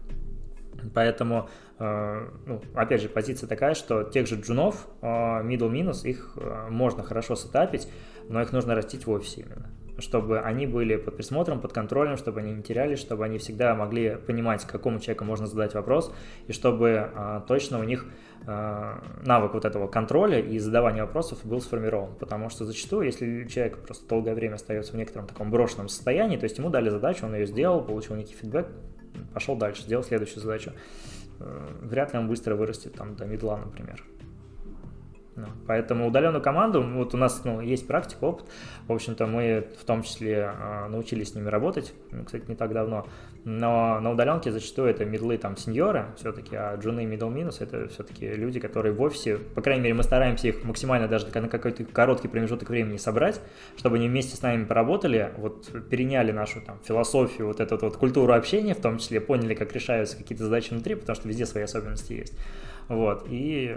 Поэтому, э, ну, опять же, позиция такая, что тех же джунов, э, middle минус, их э, можно хорошо сетапить, но их нужно растить в офисе именно чтобы они были под присмотром, под контролем, чтобы они не терялись, чтобы они всегда могли понимать, какому человеку можно задать вопрос, и чтобы а, точно у них а, навык вот этого контроля и задавания вопросов был сформирован. Потому что зачастую, если человек просто долгое время остается в некотором таком брошенном состоянии, то есть ему дали задачу, он ее сделал, получил некий фидбэк, пошел дальше, сделал следующую задачу, э, вряд ли он быстро вырастет там до медла, например. Ну, поэтому удаленную команду, вот у нас ну, есть практика, опыт. В общем-то, мы в том числе э, научились с ними работать, ну, кстати, не так давно. Но на удаленке зачастую это медлы там сеньоры все-таки, а джуны и middle минус это все-таки люди, которые в офисе, по крайней мере, мы стараемся их максимально даже на какой-то короткий промежуток времени собрать, чтобы они вместе с нами поработали, вот переняли нашу там философию, вот эту вот культуру общения, в том числе поняли, как решаются какие-то задачи внутри, потому что везде свои особенности есть. Вот, и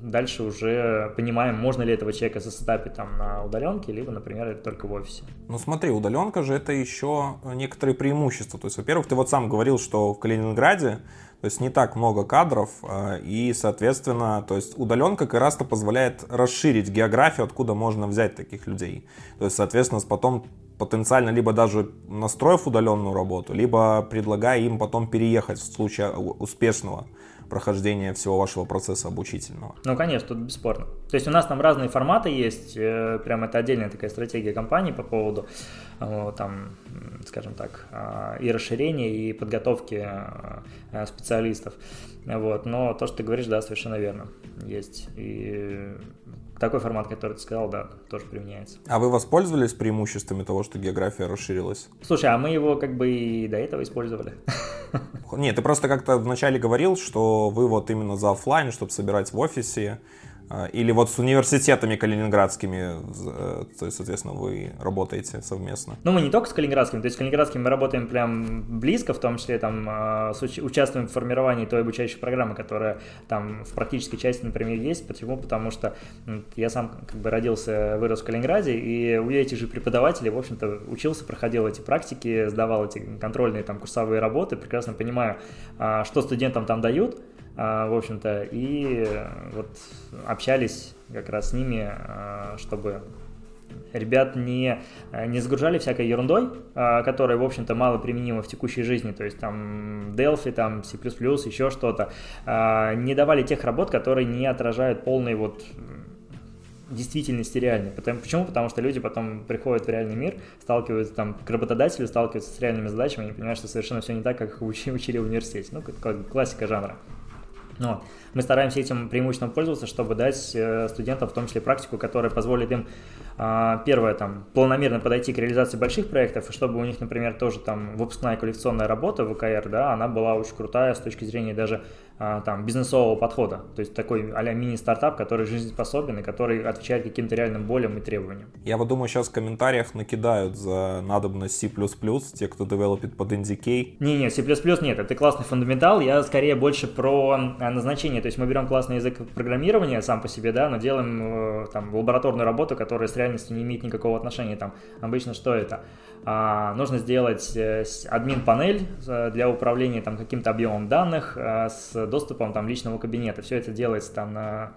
дальше уже понимаем, можно ли этого человека засетапить там на удаленке, либо, например, это только в офисе. Ну смотри, удаленка же это еще некоторые преимущества. То есть, во-первых, ты вот сам говорил, что в Калининграде то есть не так много кадров, а, и, соответственно, то есть удаленка как раз-то позволяет расширить географию, откуда можно взять таких людей. То есть, соответственно, потом потенциально либо даже настроив удаленную работу, либо предлагая им потом переехать в случае успешного прохождения всего вашего процесса обучительного. Ну, конечно, тут бесспорно. То есть у нас там разные форматы есть, э, прям это отдельная такая стратегия компании по поводу э, там, скажем так, э, и расширения, и подготовки специалистов. Вот. Но то, что ты говоришь, да, совершенно верно. Есть. И такой формат, который ты сказал, да, тоже применяется. А вы воспользовались преимуществами того, что география расширилась? Слушай, а мы его как бы и до этого использовали. Нет, ты просто как-то вначале говорил, что вы вот именно за офлайн, чтобы собирать в офисе, или вот с университетами калининградскими, э, то есть, соответственно, вы работаете совместно? Ну, мы не только с калининградскими, то есть с калининградскими мы работаем прям близко, в том числе там а, участвуем в формировании той обучающей программы, которая там в практической части, например, есть. Почему? Потому что я сам как бы родился, вырос в Калининграде, и у этих же преподавателей, в общем-то, учился, проходил эти практики, сдавал эти контрольные там курсовые работы, прекрасно понимаю, а, что студентам там дают, а, в общем-то, и вот общались как раз с ними, а, чтобы ребят не, не загружали всякой ерундой, а, которая, в общем-то, мало применима в текущей жизни, то есть там Delphi, там C++, еще что-то, не давали тех работ, которые не отражают полной вот действительности реальной. Почему? Потому что люди потом приходят в реальный мир, сталкиваются там к работодателю, сталкиваются с реальными задачами и понимают, что совершенно все не так, как их учили в университете. Ну, как классика жанра. Но мы стараемся этим преимущественно пользоваться, чтобы дать э, студентам в том числе практику, которая позволит им, а, первое, там, планомерно подойти к реализации больших проектов, и чтобы у них, например, тоже там выпускная квалификационная работа в ВКР, да, она была очень крутая с точки зрения даже там, бизнесового подхода. То есть такой а мини-стартап, который жизнеспособен и который отвечает каким-то реальным болям и требованиям. Я вот думаю, сейчас в комментариях накидают за надобность C++, те, кто девелопит под NDK. Не-не, C++ нет, это классный фундаментал. Я скорее больше про а, назначение. То есть мы берем классный язык программирования сам по себе, да, но делаем э, там лабораторную работу, которая с реальностью не имеет никакого отношения. Там обычно что это? А, нужно сделать э, админ-панель э, для управления там каким-то объемом данных с доступом там личного кабинета. Все это делается там на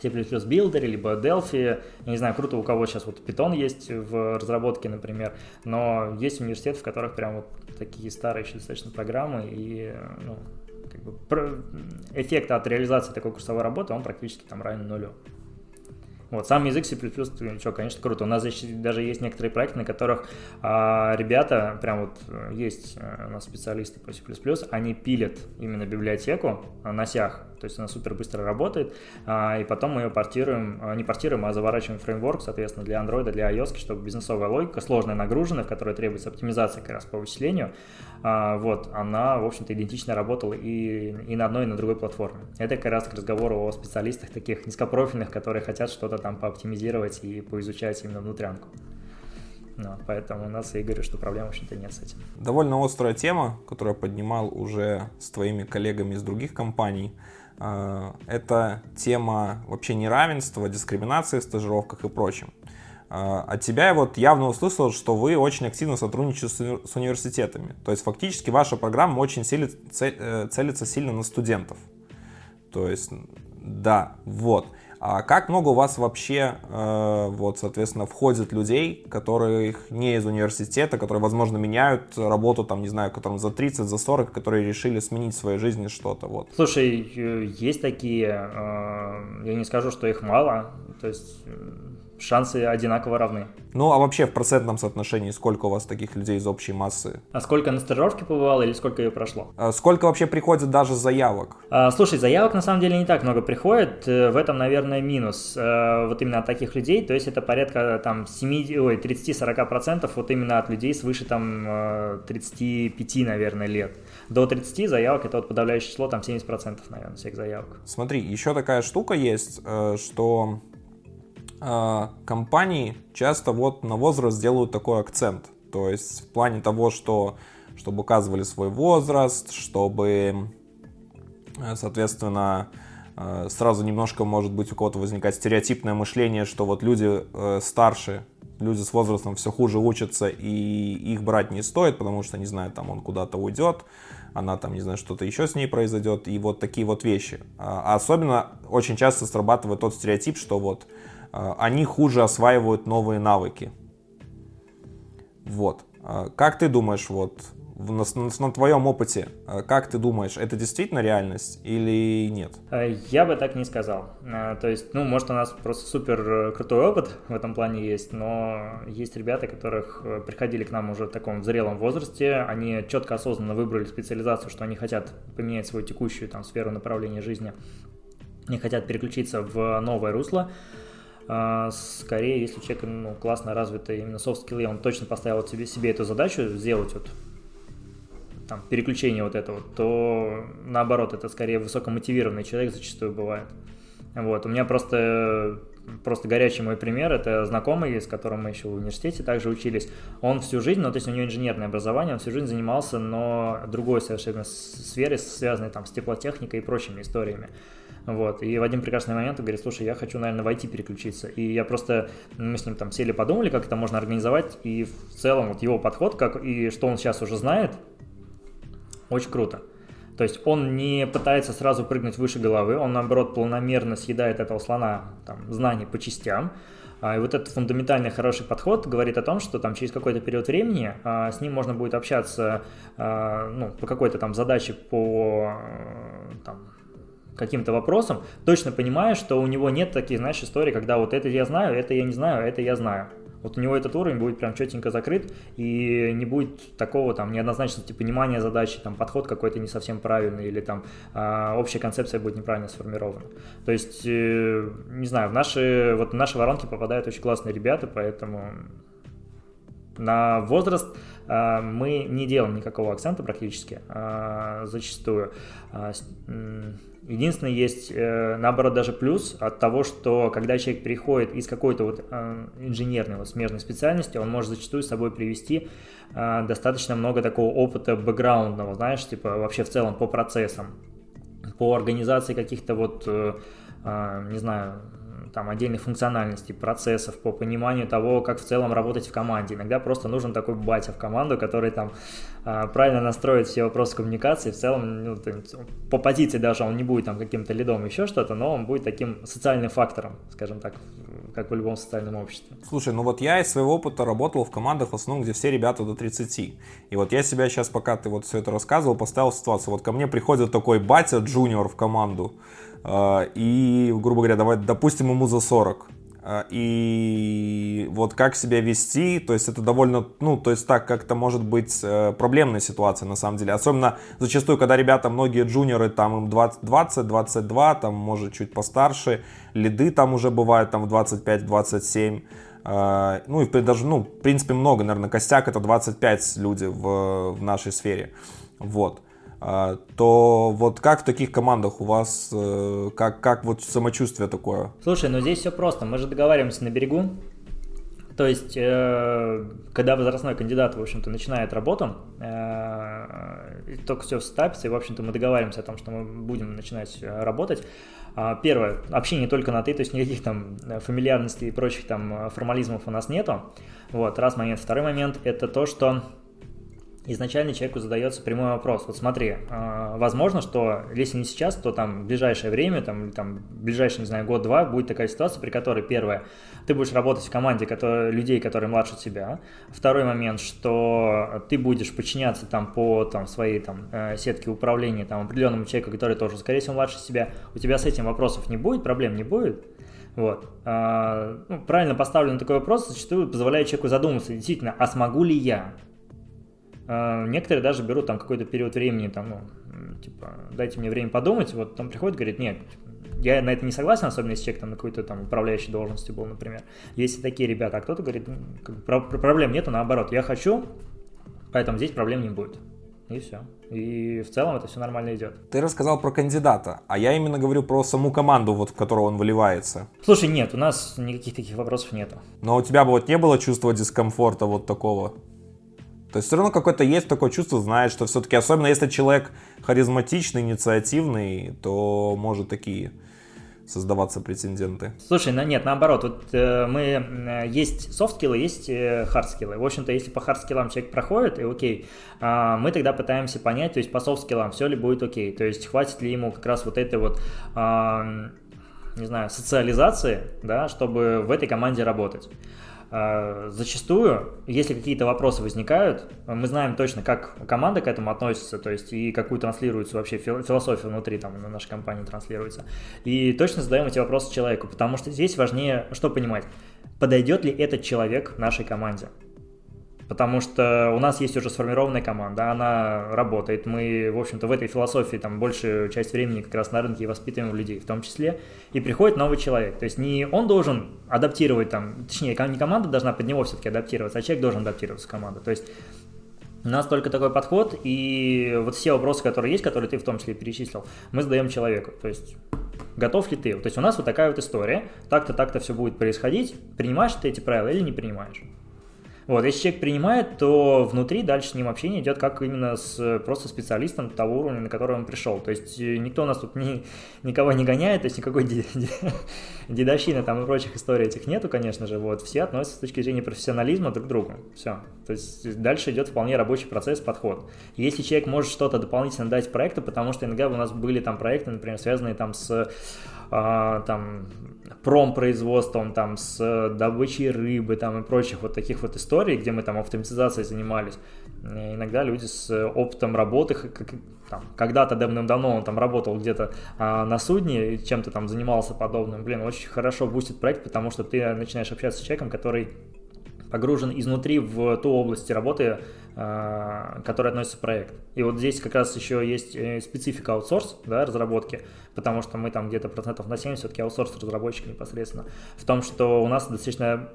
C++ Builder, либо Delphi. Я не знаю, круто, у кого сейчас вот Python есть в разработке, например, но есть университеты, в которых прям вот такие старые еще достаточно программы, и ну, как бы, эффект от реализации такой курсовой работы, он практически там равен нулю. Вот, сам язык C++, что, конечно, круто. У нас даже есть некоторые проекты, на которых а, ребята, прям вот э, есть э, у нас специалисты по C++, они пилят именно библиотеку на сях, то есть она супер быстро работает, а, и потом мы ее портируем, а, не портируем, а заворачиваем фреймворк, соответственно, для Android, для iOS, чтобы бизнесовая логика, сложная нагруженная, в которой требуется оптимизация как раз по вычислению, а, вот, она, в общем-то, идентично работала и, и на одной, и на другой платформе. Это как раз к разговору о специалистах таких низкопрофильных, которые хотят что-то там пооптимизировать и поизучать именно внутрянку. Ну, поэтому у нас, я говорю, что проблем, в общем-то, нет с этим. Довольно острая тема, которую я поднимал уже с твоими коллегами из других компаний. А, это тема вообще неравенства, дискриминации в стажировках и прочем. А, от тебя я вот явно услышал, что вы очень активно сотрудничаете с университетами. То есть фактически ваша программа очень э, целится сильно на студентов. То есть, да, вот. А как много у вас вообще, э, вот, соответственно, входит людей, которые не из университета, которые, возможно, меняют работу, там, не знаю, которым за 30, за 40, которые решили сменить в своей жизни что-то, вот? Слушай, э, есть такие, э, я не скажу, что их мало, то есть шансы одинаково равны. Ну, а вообще в процентном соотношении сколько у вас таких людей из общей массы? А сколько на стажировке побывало или сколько ее прошло? А сколько вообще приходит даже заявок? А, слушай, заявок на самом деле не так много приходит. Э, в этом, наверное, минус а, вот именно от таких людей. То есть это порядка там 7, ой, 30-40% вот именно от людей свыше там 35, э, наверное, лет. До 30 заявок это вот подавляющее число, там 70% наверное всех заявок. Смотри, еще такая штука есть, что компании часто вот на возраст делают такой акцент. То есть в плане того, что чтобы указывали свой возраст, чтобы, э, соответственно, э, сразу немножко может быть у кого-то возникать стереотипное мышление, что вот люди э, старше, люди с возрастом все хуже учатся, и их брать не стоит, потому что, не знаю, там он куда-то уйдет, она там, не знаю, что-то еще с ней произойдет, и вот такие вот вещи. А особенно очень часто срабатывает тот стереотип, что вот а, они хуже осваивают новые навыки. Вот. А, как ты думаешь, вот, на, на твоем опыте, а, как ты думаешь, это действительно реальность или нет? Я бы так не сказал. То есть, ну, может, у нас просто супер э, крутой опыт в этом плане есть, но есть ребята, которых э, приходили к нам уже в таком зрелом возрасте, они четко осознанно выбрали специализацию, что они хотят поменять свою текущую там сферу направления жизни, не хотят переключиться в новое русло, а, скорее, если человек ну, классно развитый именно skills, он точно поставил себе, себе эту задачу сделать вот там, переключение вот этого, то наоборот, это скорее высокомотивированный человек зачастую бывает. Вот, у меня просто просто горячий мой пример, это знакомый, с которым мы еще в университете также учились. Он всю жизнь, ну, то есть у него инженерное образование, он всю жизнь занимался, но другой совершенно сфере, связанной там с теплотехникой и прочими историями. Вот. И в один прекрасный момент он говорит, слушай, я хочу, наверное, в IT переключиться. И я просто, мы с ним там сели, подумали, как это можно организовать, и в целом вот его подход, как и что он сейчас уже знает, очень круто. То есть он не пытается сразу прыгнуть выше головы, он наоборот планомерно съедает этого слона там, знаний по частям. А, и вот этот фундаментальный хороший подход говорит о том, что там через какой-то период времени а, с ним можно будет общаться а, ну, по какой-то там задаче по там, каким-то вопросам, точно понимая, что у него нет таких, знаешь, историй, когда вот это я знаю, это я не знаю, это я знаю. Вот у него этот уровень будет прям четенько закрыт, и не будет такого там неоднозначности понимания задачи, там подход какой-то не совсем правильный, или там э, общая концепция будет неправильно сформирована. То есть, э, не знаю, в наши, вот в наши воронки попадают очень классные ребята, поэтому на возраст э, мы не делаем никакого акцента практически, э, зачастую. Э, Единственное, есть, э, наоборот, даже плюс от того, что когда человек переходит из какой-то вот э, инженерной, вот смежной специальности, он может зачастую с собой привести э, достаточно много такого опыта бэкграундного, знаешь, типа вообще в целом по процессам, по организации каких-то вот, не знаю, там, отдельных функциональностей, процессов, по пониманию того, как в целом работать в команде. Иногда просто нужен такой батя в команду, который там правильно настроит все вопросы коммуникации. В целом, ну, по позиции даже он не будет там каким-то лидом, еще что-то, но он будет таким социальным фактором, скажем так, как в любом социальном обществе. Слушай, ну вот я из своего опыта работал в командах в основном, где все ребята до 30. И вот я себя сейчас, пока ты вот все это рассказывал, поставил в ситуацию. Вот ко мне приходит такой батя джуниор в команду, а, и, грубо говоря, давай, допустим, ему за 40. А, и вот как себя вести, то есть это довольно, ну, то есть так как-то может быть э, проблемная ситуация на самом деле. Особенно зачастую, когда ребята, многие джуниоры, там им 20, 20 22, там может чуть постарше, лиды там уже бывают там в 25-27. А, ну и даже, ну, в принципе, много, наверное, костяк это 25 люди в, в нашей сфере. Вот. А, то вот как в таких командах у вас, э, как, как вот самочувствие такое? Слушай, ну здесь все просто, мы же договариваемся на берегу, то есть, э, когда возрастной кандидат, в общем-то, начинает работу, э, только все встапится, и, в общем-то, мы договариваемся о том, что мы будем начинать работать. А, первое, общение только на «ты», то есть никаких там фамильярностей и прочих там формализмов у нас нету. Вот, раз момент. Второй момент – это то, что изначально человеку задается прямой вопрос. Вот смотри, э, возможно, что если не сейчас, то там в ближайшее время, там, там ближайший, не знаю, год-два будет такая ситуация, при которой, первое, ты будешь работать в команде который, людей, которые младше тебя. Второй момент, что ты будешь подчиняться там по там, своей там, э, сетке управления там, определенному человеку, который тоже, скорее всего, младше тебя. У тебя с этим вопросов не будет, проблем не будет. Вот. А, ну, правильно поставленный такой вопрос зачастую позволяет человеку задуматься, действительно, а смогу ли я? А, некоторые даже берут там какой-то период времени, там, ну, типа, дайте мне время подумать, вот там приходит, говорит, нет, я на это не согласен, особенно если человек там на какой-то там управляющей должности был, например. Есть и такие ребята, а кто-то говорит, ну, как бы, проблем нету, наоборот, я хочу, поэтому здесь проблем не будет. И все. И в целом это все нормально идет. Ты рассказал про кандидата, а я именно говорю про саму команду, вот в которую он вливается. Слушай, нет, у нас никаких таких вопросов нету. Но у тебя бы вот не было чувства дискомфорта вот такого? То есть все равно какое-то есть такое чувство, знает, что все-таки, особенно если человек харизматичный, инициативный, то может такие создаваться прецеденты. Слушай, ну нет, наоборот, вот э, мы э, есть софт-скиллы, есть э, хард-скиллы. В общем-то, если по хард-скиллам человек проходит, и окей, э, мы тогда пытаемся понять, то есть по софт-скиллам все ли будет окей, то есть хватит ли ему как раз вот этой вот э, не знаю, социализации, да, чтобы в этой команде работать. А, зачастую, если какие-то вопросы возникают, мы знаем точно, как команда к этому относится, то есть и какую транслируется вообще философия внутри там на нашей компании транслируется. И точно задаем эти вопросы человеку, потому что здесь важнее что понимать, подойдет ли этот человек нашей команде. Потому что у нас есть уже сформированная команда, она работает. Мы, в общем-то, в этой философии там большую часть времени как раз на рынке воспитываем людей в том числе. И приходит новый человек. То есть не он должен адаптировать там, точнее, не команда должна под него все-таки адаптироваться, а человек должен адаптироваться в команду. То есть у нас только такой подход, и вот все вопросы, которые есть, которые ты в том числе перечислил, мы задаем человеку. То есть готов ли ты. То есть у нас вот такая вот история, так-то, так-то все будет происходить, принимаешь ты эти правила или не принимаешь. Вот, если человек принимает, то внутри дальше с ним общение идет как именно с просто специалистом того уровня, на который он пришел. То есть э, никто у нас тут ни, никого не гоняет, то есть никакой <laughs> дедовщины там и прочих историй этих нету, конечно же. Вот, все относятся с точки зрения профессионализма друг к другу. Все. То есть дальше идет вполне рабочий процесс, подход. Если человек может что-то дополнительно дать проекту, потому что иногда у нас были там проекты, например, связанные там с а, там промпроизводством, там, с добычей рыбы там, и прочих вот таких вот историй, где мы там автоматизацией занимались. И иногда люди с опытом работы, как, там, когда-то давным-давно он там работал где-то а, на судне, чем-то там занимался подобным, блин, очень хорошо бустит проект, потому что ты начинаешь общаться с человеком, который погружен изнутри в ту область работы, а, к которой относится проект. И вот здесь как раз еще есть э, специфика аутсорс, да, разработки, потому что мы там где-то процентов на 70 все-таки аутсорс разработчик непосредственно, в том, что у нас достаточно,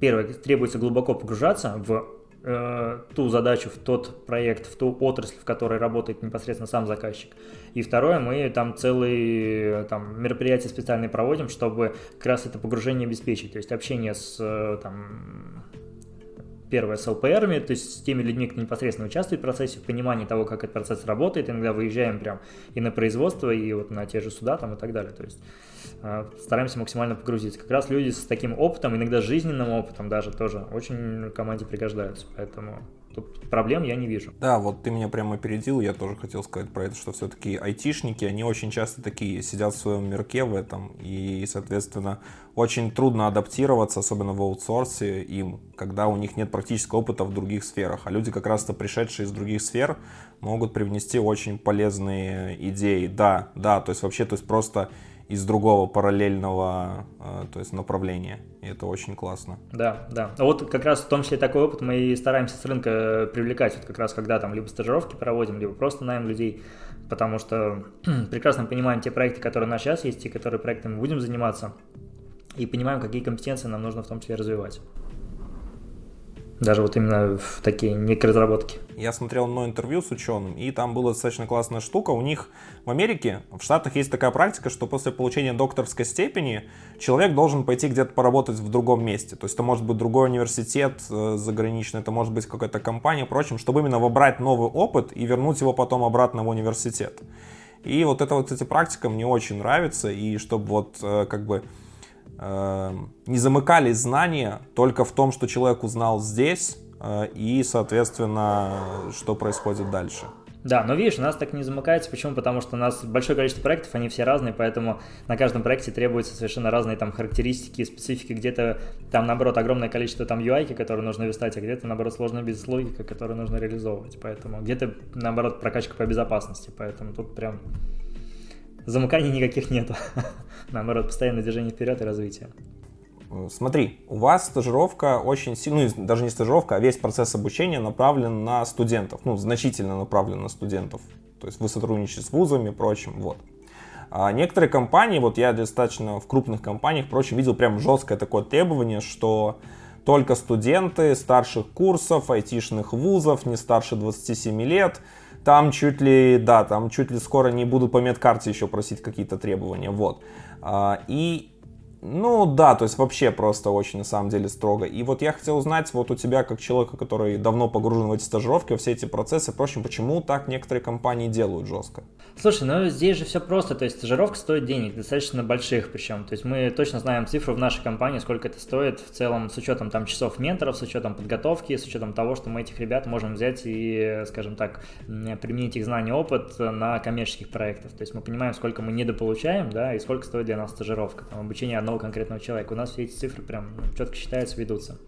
первое, требуется глубоко погружаться в э, ту задачу, в тот проект, в ту отрасль, в которой работает непосредственно сам заказчик. И второе, мы там целые там, мероприятия специальные проводим, чтобы как раз это погружение обеспечить, то есть общение с э, там, первое с ЛПРами, то есть с теми людьми, кто непосредственно участвует в процессе, в понимании того, как этот процесс работает, иногда выезжаем прям и на производство, и вот на те же суда там и так далее, то есть э, стараемся максимально погрузиться. Как раз люди с таким опытом, иногда жизненным опытом даже тоже очень команде пригождаются, поэтому Проблем я не вижу. Да, вот ты меня прямо опередил, я тоже хотел сказать про это, что все-таки айтишники, они очень часто такие сидят в своем мирке в этом, и, соответственно, очень трудно адаптироваться, особенно в аутсорсе им, когда у них нет практического опыта в других сферах. А люди, как раз-то пришедшие из других сфер, могут привнести очень полезные идеи. Да, да, то есть вообще, то есть просто из другого параллельного э, то есть направления. И это очень классно. Да, да. А вот как раз в том числе такой опыт мы и стараемся с рынка привлекать, вот как раз когда там либо стажировки проводим, либо просто найм людей, потому что <clears throat> прекрасно понимаем те проекты, которые у нас сейчас есть, и которые проектами мы будем заниматься, и понимаем, какие компетенции нам нужно в том числе развивать. Даже вот именно в такие некие разработки. Я смотрел одно интервью с ученым, и там была достаточно классная штука. У них в Америке, в Штатах есть такая практика, что после получения докторской степени человек должен пойти где-то поработать в другом месте. То есть это может быть другой университет э, заграничный, это может быть какая-то компания, прочим, чтобы именно вобрать новый опыт и вернуть его потом обратно в университет. И вот эта вот, кстати, практика мне очень нравится, и чтобы вот э, как бы не замыкались знания только в том, что человек узнал здесь э, и, соответственно, что происходит дальше. Да, но видишь, у нас так не замыкается. Почему? Потому что у нас большое количество проектов, они все разные, поэтому на каждом проекте требуются совершенно разные там характеристики, специфики. Где-то там, наоборот, огромное количество там UI, которые нужно верстать, а где-то, наоборот, сложная бизнес-логика, которую нужно реализовывать. Поэтому где-то, наоборот, прокачка по безопасности. Поэтому тут прям замыканий никаких нету. <laughs> Наоборот, постоянное движение вперед и развитие. Смотри, у вас стажировка очень сильно, ну даже не стажировка, а весь процесс обучения направлен на студентов, ну значительно направлен на студентов. То есть вы сотрудничаете с вузами и прочим, вот. А некоторые компании, вот я достаточно в крупных компаниях, впрочем, видел прям жесткое такое требование, что только студенты старших курсов, айтишных вузов, не старше 27 лет, там чуть ли, да, там чуть ли скоро не буду по медкарте еще просить какие-то требования, вот. А, и ну да, то есть вообще просто очень на самом деле строго. И вот я хотел узнать вот у тебя, как человека, который давно погружен в эти стажировки, во все эти процессы, впрочем, почему так некоторые компании делают жестко? Слушай, ну здесь же все просто, то есть стажировка стоит денег, достаточно больших причем. То есть мы точно знаем цифру в нашей компании, сколько это стоит в целом с учетом там часов менторов, с учетом подготовки, с учетом того, что мы этих ребят можем взять и, скажем так, применить их знания, опыт на коммерческих проектах. То есть мы понимаем, сколько мы недополучаем, да, и сколько стоит для нас стажировка, там, обучение одного одного конкретного человека. У нас все эти цифры прям четко считаются, ведутся.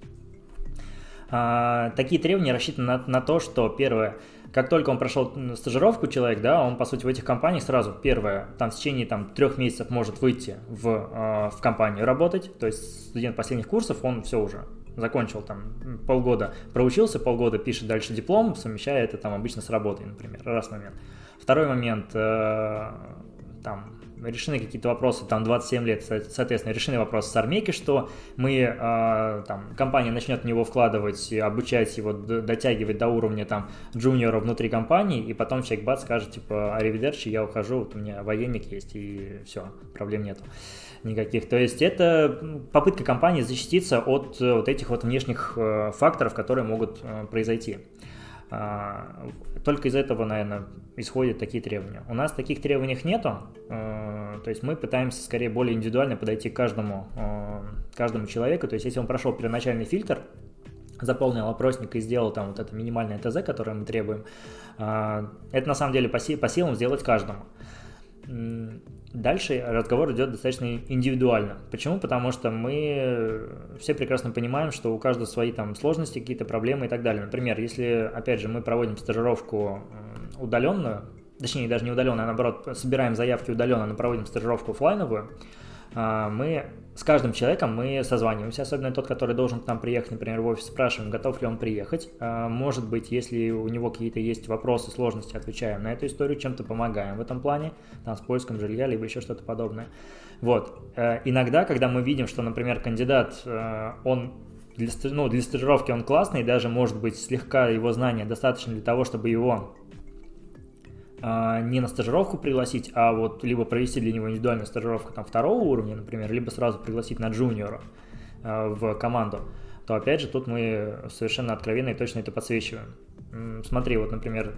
А, такие требования рассчитаны на, на то, что первое, как только он прошел стажировку человек, да, он, по сути, в этих компаниях сразу, первое, там в течение там, трех месяцев может выйти в, э, в компанию работать, то есть студент последних курсов, он все уже закончил там полгода, проучился, полгода пишет дальше диплом, совмещая это там обычно с работой, например, раз момент. Второй момент, э, там, решены какие-то вопросы, там 27 лет, соответственно, решены вопросы с армейки, что мы, э, там, компания начнет в него вкладывать, обучать его, дотягивать до уровня, там, джуниора внутри компании, и потом человек бац скажет, типа, аривидерчи, я ухожу, вот у меня военник есть, и все, проблем нету никаких. То есть это попытка компании защититься от э, вот этих вот внешних э, факторов, которые могут э, произойти. А, только из этого, наверное, исходят такие требования. У нас таких требований нету, то есть мы пытаемся скорее более индивидуально подойти к каждому, каждому человеку. То есть если он прошел первоначальный фильтр, заполнил опросник и сделал там вот это минимальное ТЗ, которое мы требуем, это на самом деле по силам сделать каждому. Дальше разговор идет достаточно индивидуально. Почему? Потому что мы все прекрасно понимаем, что у каждого свои там сложности, какие-то проблемы и так далее. Например, если, опять же, мы проводим стажировку удаленную, точнее, даже не удаленную, а наоборот, собираем заявки удаленно, но проводим стажировку офлайновую, мы с каждым человеком мы созваниваемся, особенно тот, который должен к нам приехать, например, в офис, спрашиваем, готов ли он приехать. А, может быть, если у него какие-то есть вопросы, сложности, отвечаем на эту историю, чем-то помогаем в этом плане, там, с поиском жилья, либо еще что-то подобное. Вот. Э, иногда, когда мы видим, что, например, кандидат, э, он для, ну, для стажировки он классный, даже, может быть, слегка его знания достаточно для того, чтобы его а, не на стажировку пригласить, а вот либо провести для него индивидуальную стажировку там второго уровня, например, либо сразу пригласить на джуниора а, в команду, то опять же тут мы совершенно откровенно и точно это подсвечиваем. Смотри, вот, например,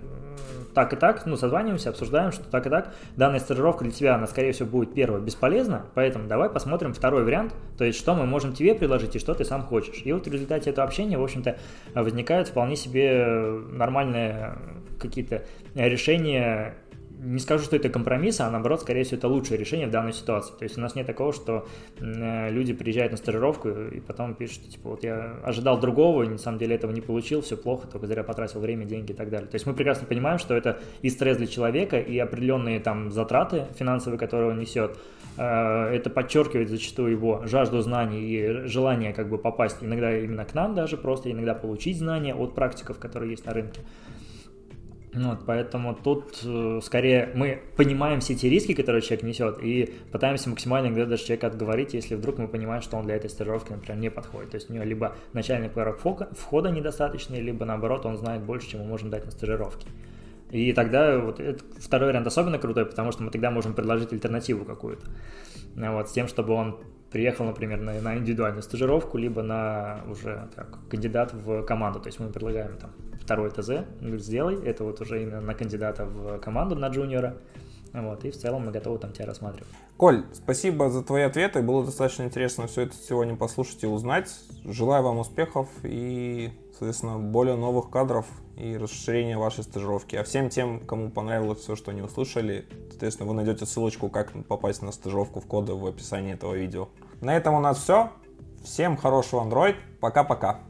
так и так, ну, созваниваемся, обсуждаем, что так и так, данная стажировка для тебя, она, скорее всего, будет, первая, бесполезна, поэтому давай посмотрим второй вариант, то есть, что мы можем тебе предложить и что ты сам хочешь. И вот в результате этого общения, в общем-то, возникают вполне себе нормальные какие-то решения не скажу, что это компромисс, а наоборот, скорее всего, это лучшее решение в данной ситуации. То есть у нас нет такого, что э, люди приезжают на стажировку и потом пишут, типа, вот я ожидал другого, и на самом деле этого не получил, все плохо, только зря потратил время, деньги и так далее. То есть мы прекрасно понимаем, что это и стресс для человека, и определенные там затраты финансовые, которые он несет. Э, это подчеркивает зачастую его жажду знаний и желание как бы попасть иногда именно к нам даже, просто иногда получить знания от практиков, которые есть на рынке. Вот, поэтому тут э, скорее мы понимаем все эти риски, которые человек несет, и пытаемся максимально иногда даже человека отговорить, если вдруг мы понимаем, что он для этой стажировки, например, не подходит. То есть у него либо начальный порог входа недостаточный, либо наоборот он знает больше, чем мы можем дать на стажировке. И тогда вот это, второй вариант особенно крутой, потому что мы тогда можем предложить альтернативу какую-то. Вот, с тем, чтобы он приехал, например, на, на индивидуальную стажировку, либо на уже как кандидат в команду. То есть мы предлагаем там второй ТЗ, сделай, это вот уже именно на кандидата в команду, на джуниора. Вот, и в целом мы готовы там тебя рассматривать. Коль, спасибо за твои ответы. Было достаточно интересно все это сегодня послушать и узнать. Желаю вам успехов и, соответственно, более новых кадров и расширения вашей стажировки. А всем тем, кому понравилось все, что они услышали, соответственно, вы найдете ссылочку, как попасть на стажировку в коды в описании этого видео. На этом у нас все. Всем хорошего Android. Пока-пока.